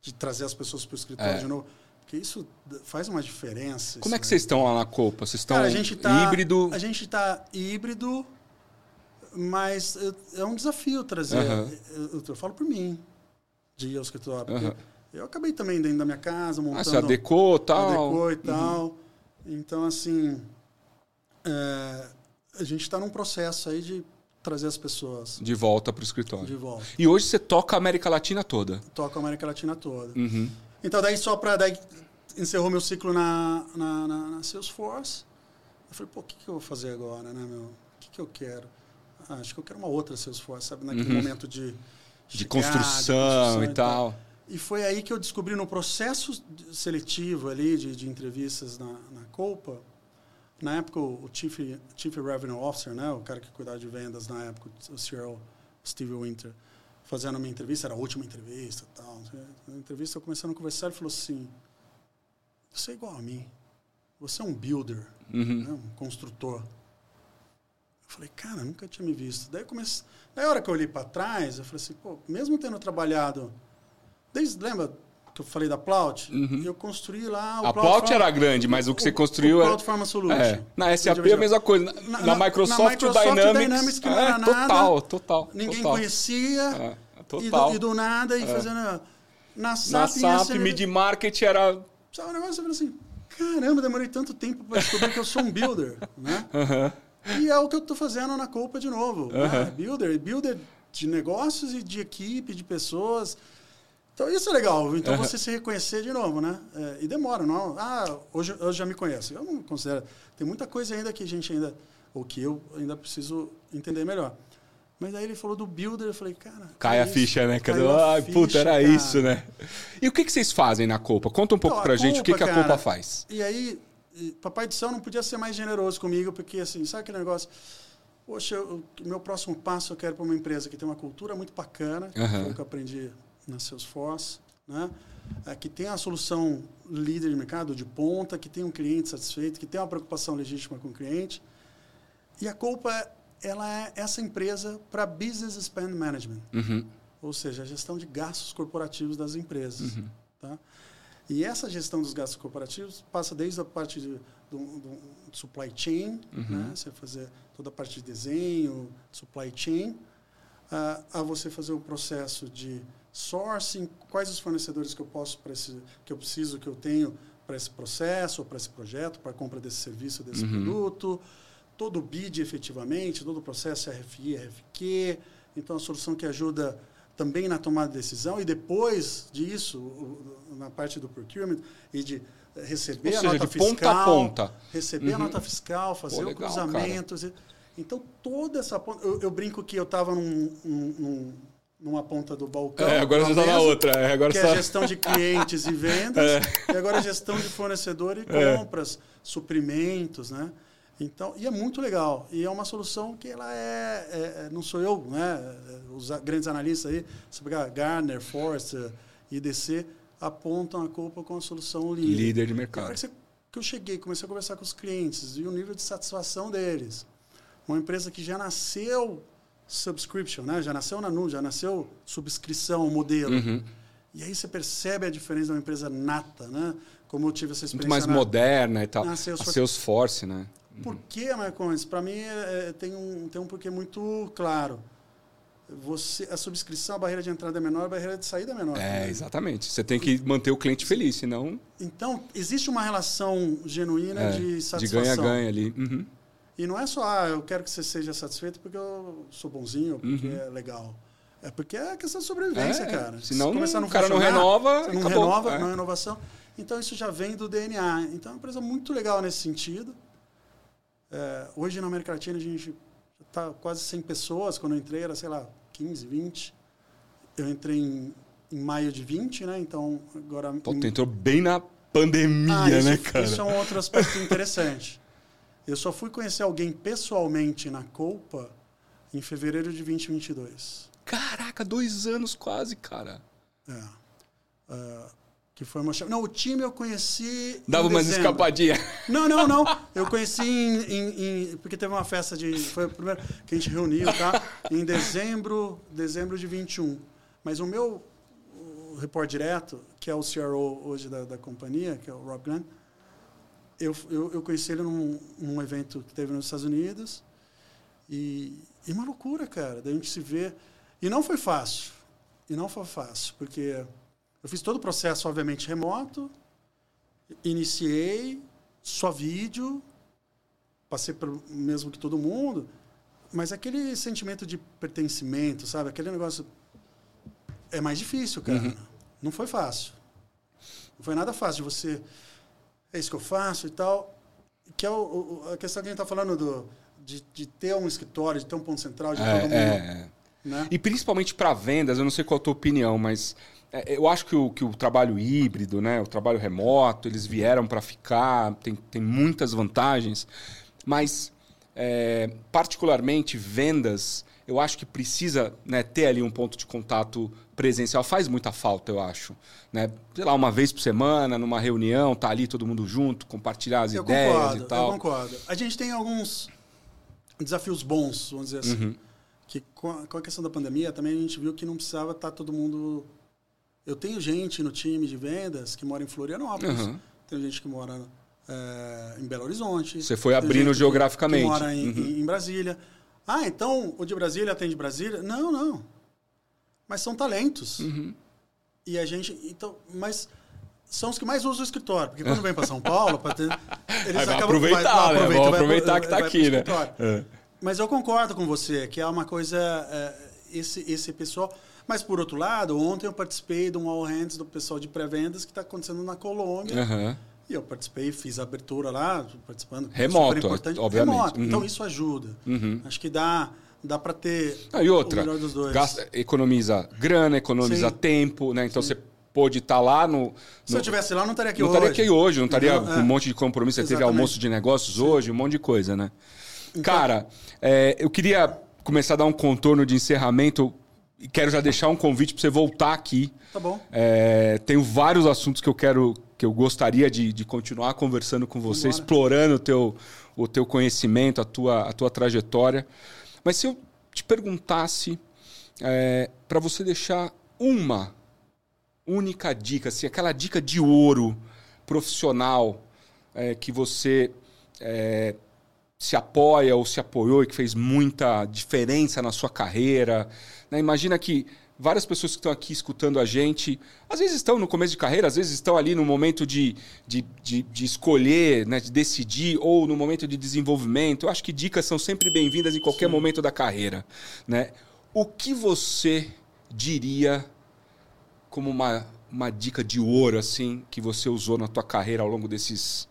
De trazer as pessoas para o escritório de novo porque isso faz uma diferença. Como é que vocês estão lá na Copa? Vocês estão Cara, a gente tá, híbrido? A gente está híbrido, mas é um desafio trazer. Uhum. Eu, eu, falo por mim, de ir ao escritório. Eu acabei também dentro da minha casa, montando... Ah, você adequou tal. Adequou e uhum. tal. Então, assim, é, a gente está num processo aí de trazer as pessoas... De volta para o escritório. De volta. E hoje você toca a América Latina toda. Toca a América Latina toda. Uhum. Então, daí só para encerrou meu ciclo na, na, na, na, Salesforce. Eu falei, pô, o que, que eu vou fazer agora, né, meu? O que, que eu quero? Ah, acho que eu quero uma outra Salesforce, sabe? Naquele uhum. momento de... De, chegar, construção, de construção, e, e tal. tal. E foi aí que eu descobri no processo seletivo ali de, de entrevistas na, na Copa, na época o Chief, Chief Revenue Officer, né, o cara que cuidava de vendas na época, o CEO Steve Winter, fazendo uma entrevista, era a última entrevista tal. Na entrevista eu começando a conversar, ele falou assim, você é igual a mim. Você é um builder, uhum. né? um construtor. Eu falei, cara, nunca tinha me visto. Daí, comecei... Daí, a hora que eu olhei para trás, eu falei assim, pô, mesmo tendo trabalhado... Desde, lembra que eu falei da Plaut? Uhum. Eu construí lá... O a Plaut era grande, mas o que você construiu... O Plaut Pharma Solution. É. Na SAP é a mesma coisa. Na, na, na Microsoft, na Microsoft o Dynamics... Dynamics que não é, era nada. Total, total. Ninguém total. conhecia. É, total. E do, e do nada, e é. fazendo... Na SAP, na SAP Mid Market era Sabe um negócio? Fala assim, caramba, demorei tanto tempo para descobrir que eu sou um builder, né? Uhum. E é o que eu estou fazendo na Copa de novo. Uhum. Né? Builder, builder de negócios e de equipe, de pessoas. Então isso é legal. Então uhum. você se reconhecer de novo, né? É, e demora, não? Ah, hoje eu já me conheço. Eu não considero. Tem muita coisa ainda que a gente ainda, ou que eu ainda preciso entender melhor. Mas aí ele falou do builder, eu falei, cara. Cai a ficha, né? Cadê? Ai, ficha, puta, era cara. isso, né? E o que, que vocês fazem na Copa? Conta um pouco então, pra gente Copa, o que, que a Copa faz. E aí, Papai do Céu não podia ser mais generoso comigo, porque assim, sabe aquele negócio? Poxa, o meu próximo passo eu quero para uma empresa que tem uma cultura muito bacana, uhum. que eu aprendi na Salesforce, né? É, que tem a solução líder de mercado de ponta, que tem um cliente satisfeito, que tem uma preocupação legítima com o cliente. E a Copa é ela é essa empresa para business spend management, uhum. ou seja, a gestão de gastos corporativos das empresas. Uhum. Tá? E essa gestão dos gastos corporativos passa desde a parte de, do, do supply chain, uhum. né? você fazer toda a parte de desenho, supply chain, a, a você fazer o processo de sourcing, quais os fornecedores que eu posso que eu preciso, que eu tenho para esse processo, para esse projeto, para a compra desse serviço, desse Uhum. produto, todo o bid efetivamente, todo o processo RFI, RFQ. Então, a solução que ajuda também na tomada de decisão e depois disso, o- o- na parte do procurement e de receber Ou a seja, nota de ponta fiscal, a ponta. receber a Uhum. nota fiscal, fazer Pô, o legal, cruzamento. e- Então, toda essa ponta... Eu, eu brinco que eu estava num, num- num- numa ponta do balcão. É, agora você numa tá na outra. É, agora que é tá... a gestão de clientes e vendas, e agora a gestão de fornecedor e É. compras, suprimentos, né? Então, e é muito legal. E é uma solução que ela é, é- é- não sou eu, né? Os a- grandes analistas aí, se pegar Gartner, Forrester, IDC, apontam a culpa com a solução líder. Líder de E mercado. você- que eu cheguei, comecei a conversar com os clientes e o nível de satisfação deles. Uma empresa que já nasceu subscription, né? já nasceu na nuvem, já nasceu subscrição, modelo. Uhum. E aí você percebe a diferença de uma empresa nata, né? Como eu tive essa Muito experiência. mais na- moderna e tal. na A. Salesforce, né? Por que, Marcones? Para mim é- é- tem, um, tem um porquê muito claro. Você, a subscrição, a barreira de entrada é menor, a barreira de saída é menor. É, exatamente. Você tem que manter o cliente feliz, senão Então, existe uma relação genuína é, de de satisfação. ganha-ganha ali. Uhum. E não é só, ah, eu quero que você seja satisfeito porque eu sou bonzinho, porque Uhum. é legal. É porque é questão de sobrevivência, É, cara. senão Se começar a o cara não renova, não acabou. renova, É. não é inovação. Então isso já vem do DNA. Então é uma empresa muito legal nesse sentido. É, hoje na América Latina a gente está quase 100 pessoas. Quando eu entrei era, sei lá, 15, 20. Eu entrei em, em maio de 20, né? Então agora... Pô, em- entrou bem na pandemia, ah, isso, né, cara? Isso é um outro aspecto interessante. Eu só fui conhecer alguém pessoalmente na Copa em fevereiro de 2022. Caraca, dois anos quase, cara. É. Ah, que foi uma. Não, o time eu conheci. Dava umas escapadinhas. Não, não, não. Eu conheci em, em- em- Porque teve uma festa de. Foi a primeira que a gente reuniu, tá? Em dezembro, dezembro de 21. Mas o meu o report direto, que é o CRO hoje da, da companhia, que é o Rob Glenn, eu, eu, eu conheci ele num, num evento que teve nos Estados Unidos. E, e uma loucura, cara, da gente se ver. E não foi fácil. E não foi fácil, porque eu fiz todo o processo, obviamente, remoto. Iniciei, só vídeo, passei pelo mesmo que todo mundo, mas aquele sentimento de pertencimento, sabe? Aquele negócio é mais difícil, cara. Uhum. Não foi fácil. Não foi nada fácil de você. É isso que eu faço e tal. Que é o- o- a questão que a gente está falando do, de, de ter um escritório, de ter um ponto central, de todo mundo. É, é. Né? E principalmente para vendas, eu não sei qual a tua opinião, mas é, eu acho que o, que o trabalho híbrido, né, o trabalho remoto, eles vieram para ficar, tem, tem muitas vantagens, mas é, particularmente vendas, eu acho que precisa né, ter ali um ponto de contato presencial, faz muita falta, eu acho. Né? Sei lá, uma vez por semana, numa reunião, tá ali todo mundo junto, compartilhar as Eu ideias concordo, e tal. eu concordo. A gente tem alguns desafios bons, vamos dizer assim. Uhum. Que com a, questão da pandemia também a gente viu que não precisava estar todo mundo. Eu tenho gente no time de vendas que mora em Florianópolis, Uhum. tenho gente que mora eh, em Belo Horizonte. Você foi tem abrindo que- geograficamente. Que mora em, Uhum. em- Brasília. Ah, então o de Brasília atende Brasília? Não, não. Mas são talentos. Uhum. E a gente. Então, mas são os que mais usam o escritório. Porque quando vem para São Paulo, ter, eles vai acabam aproveitar, vai- né? Vamos vai- aproveitar que tá vai pro aqui, né? É. Mas eu concordo com você, que é uma coisa. é, esse, esse pessoal. Mas, por outro lado, ontem eu participei de um All Hands do pessoal de pré-vendas que está acontecendo na Colômbia. Aham. E eu participei, fiz a abertura lá, participando. Remoto, super importante. obviamente. Remoto. Uhum. Então, isso ajuda. Uhum. Acho que dá, dá para ter Ah, e outra, o melhor dos dois. gasta- economiza grana, economiza Sim. tempo, né? Então você pôde estar lá no. Se no- eu tivesse lá, não estaria aqui não hoje. estaria aqui hoje, não estaria Não, com é. um monte de compromisso. Você teve almoço de negócios hoje, um monte de coisa, né? Então- Cara, é, eu queria começar a dar um contorno de encerramento e quero já deixar um convite para você voltar aqui. Tá bom. É, tenho vários assuntos que eu quero, que eu gostaria de, de continuar conversando com você, explorando o teu, o teu conhecimento, a tua, a tua trajetória. Mas se eu te perguntasse para você deixar uma única dica, assim, aquela dica de ouro profissional é, que você é, se apoia ou se apoiou e que fez muita diferença na sua carreira. né? Imagina que várias pessoas que estão aqui escutando a gente, às vezes estão no começo de carreira, às vezes estão ali no momento de, de, de, de escolher, né, de decidir, ou no momento de desenvolvimento. Eu acho que dicas são sempre bem-vindas em qualquer Sim. momento da carreira. Né? O que você diria como uma, uma dica de ouro assim que você usou na tua carreira ao longo desses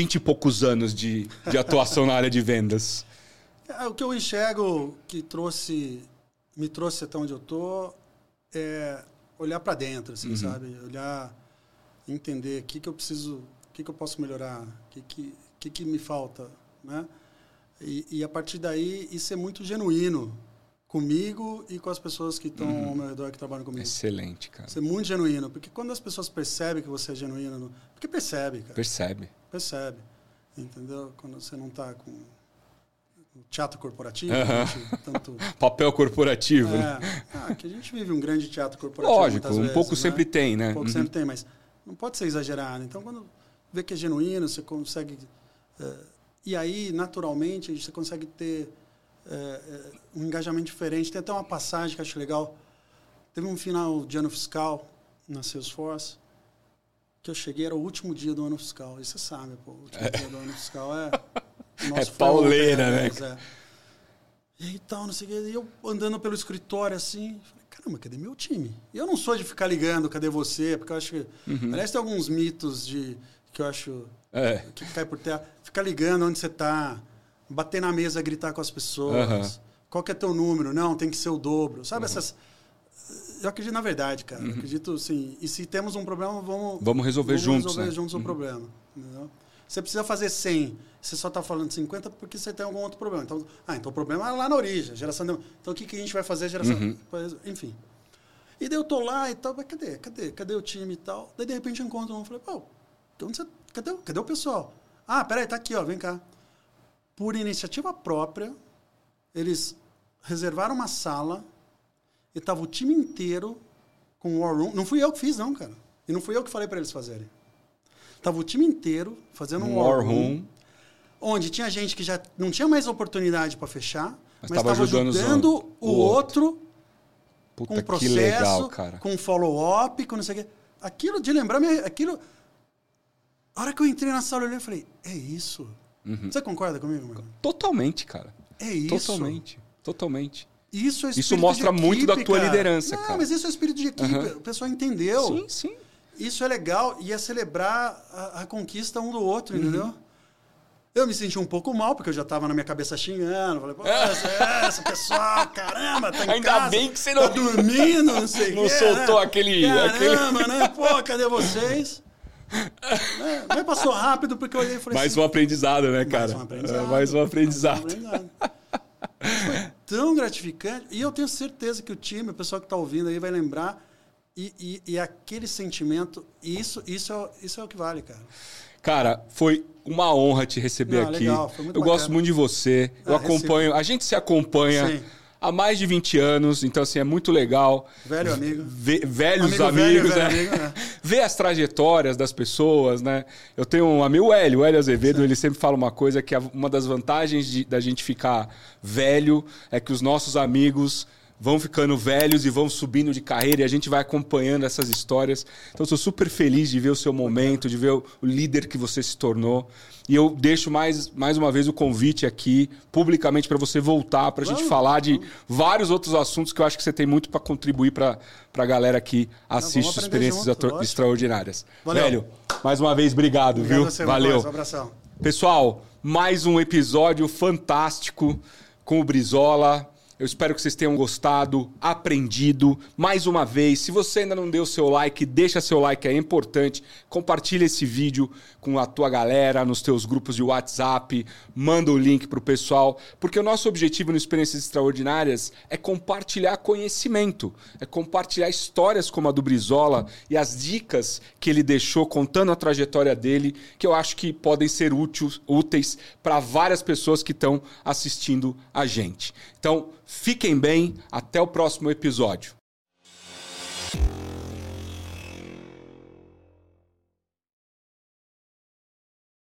vinte e poucos anos de, de atuação na área de vendas? É, o que eu enxergo que trouxe, me trouxe até onde eu tô é olhar para dentro, assim, uhum. sabe? Olhar, entender o que, que eu preciso, o que, que eu posso melhorar, o que, que, que, que me falta, né? E, e, a partir daí, isso é muito genuíno comigo e com as pessoas que estão uhum. ao meu redor, que trabalham comigo. Excelente, cara. Isso é muito genuíno, porque quando as pessoas percebem que você é genuíno, porque percebe, cara. Percebe. Percebe, entendeu? Quando você não está com teatro corporativo, uhum. tanto papel corporativo. É, ah, que a gente vive um grande teatro corporativo. Lógico, um vezes, pouco né? sempre tem, né? Um pouco uhum. sempre tem, mas não pode ser exagerado. Então, quando vê que é genuíno, você consegue. É, e aí, naturalmente, você consegue ter é, é, um engajamento diferente. Tem até uma passagem que eu acho legal. Teve um final de ano fiscal na Salesforce que eu cheguei, era o último dia do ano fiscal. E você sabe, pô, o último dia do ano fiscal é. é pauleira, né? É. E aí tal, não sei o quê. E eu andando pelo escritório assim, falei, caramba, cadê meu time? E eu não sou de ficar ligando, cadê você? Porque eu acho que. Uhum. Aliás, tem alguns mitos de que eu acho é. que cai por terra. Ficar ligando onde você está, bater na mesa, gritar com as pessoas. Uhum. Qual que é teu número? Não, tem que ser o dobro. Sabe uhum. essas eu acredito na verdade, cara. Uhum. acredito, sim. E se temos um problema, vamos... Vamos resolver vamos juntos, resolver né? juntos uhum. o problema. Entendeu? Você precisa fazer 100. Você só está falando 50 porque você tem algum outro problema. Então, ah, então o problema é lá na origem, geração de... Então o que, que a gente vai fazer? Geração... Uhum. Enfim. E daí eu tô lá e tal, mas cadê? Cadê? Cadê o time e tal? Daí de repente eu encontro um, falei, pô, onde você... cadê, cadê o pessoal? Ah, peraí, tá aqui, ó, vem cá. Por iniciativa própria, eles reservaram uma sala e tava o time inteiro com o War Room. Não fui eu que fiz, não, cara. E não fui eu que falei para eles fazerem. Tava o time inteiro fazendo um War, War Room, Room, onde tinha gente que já não tinha mais oportunidade para fechar, mas estava ajudando, ajudando o, o outro, outro Puta, com processo, legal, com follow-up, com não sei o quê. Aquilo de lembrar, aquilo. A hora que eu entrei na sala, eu olhei e falei, é isso. Uhum. Você concorda comigo, mano? Totalmente, cara. É isso. Totalmente. Totalmente. Isso, é isso mostra equipe, muito da tua cara. liderança, Não, cara. mas isso é espírito de equipe. Uhum. O pessoal entendeu. Sim, sim. Isso é legal e é celebrar a, a conquista um do outro, uhum. entendeu? Eu me senti um pouco mal, porque eu já estava na minha cabeça xingando. Falei, pô, essa, é essa pessoal, caramba, tá em Ainda casa, bem que você não... Tá dormindo, não sei Não quê, soltou né? aquele... Caramba, aquele... né? Pô, cadê vocês? É, mas passou rápido, porque eu olhei e falei Mais assim, um aprendizado, né, cara? Mais um aprendizado. É, mais um aprendizado. Mais um aprendizado. Foi tão gratificante. E eu tenho certeza que o time, o pessoal que está ouvindo aí, vai lembrar. E, e, e, aquele sentimento, isso, isso, é, isso é o que vale, cara. Cara, foi uma honra te receber Não, aqui. Legal, eu bacana. gosto muito de você. Ah, eu acompanho, recebo. a gente se acompanha. Sim há mais de 20 anos, então assim, é muito legal. Velho amigo. Ver, velhos amigo amigos, velho, né? Velho amigo, né? Ver as trajetórias das pessoas, né? Eu tenho um amigo, o Hélio, o Hélio Azevedo, Sim. ele sempre fala uma coisa que é uma das vantagens de, da gente ficar velho é que os nossos amigos vão ficando velhos e vão subindo de carreira e a gente vai acompanhando essas histórias. Então, estou super feliz de ver o seu momento, de ver o líder que você se tornou. E eu deixo mais, mais uma vez o convite aqui, publicamente, para você voltar, para a gente falar de vários outros assuntos que eu acho que você tem muito para contribuir para a galera que assiste Não, experiências junto, extraordinárias. Valeu. Velho, mais uma vez, obrigado, obrigado viu? Valeu. Um abração. Pessoal, mais um episódio fantástico com o Brizola. Eu espero que vocês tenham gostado, aprendido. Mais uma vez, se você ainda não deu seu like, deixa seu like, é importante. Compartilha esse vídeo com a tua galera, nos teus grupos de WhatsApp, manda o link pro pessoal, porque o nosso objetivo no Experiências Extraordinárias é compartilhar conhecimento, é compartilhar histórias como a do Brizola e as dicas que ele deixou contando a trajetória dele, que eu acho que podem ser úteis, úteis para várias pessoas que estão assistindo a gente. Então, Fiquem bem, até o próximo episódio.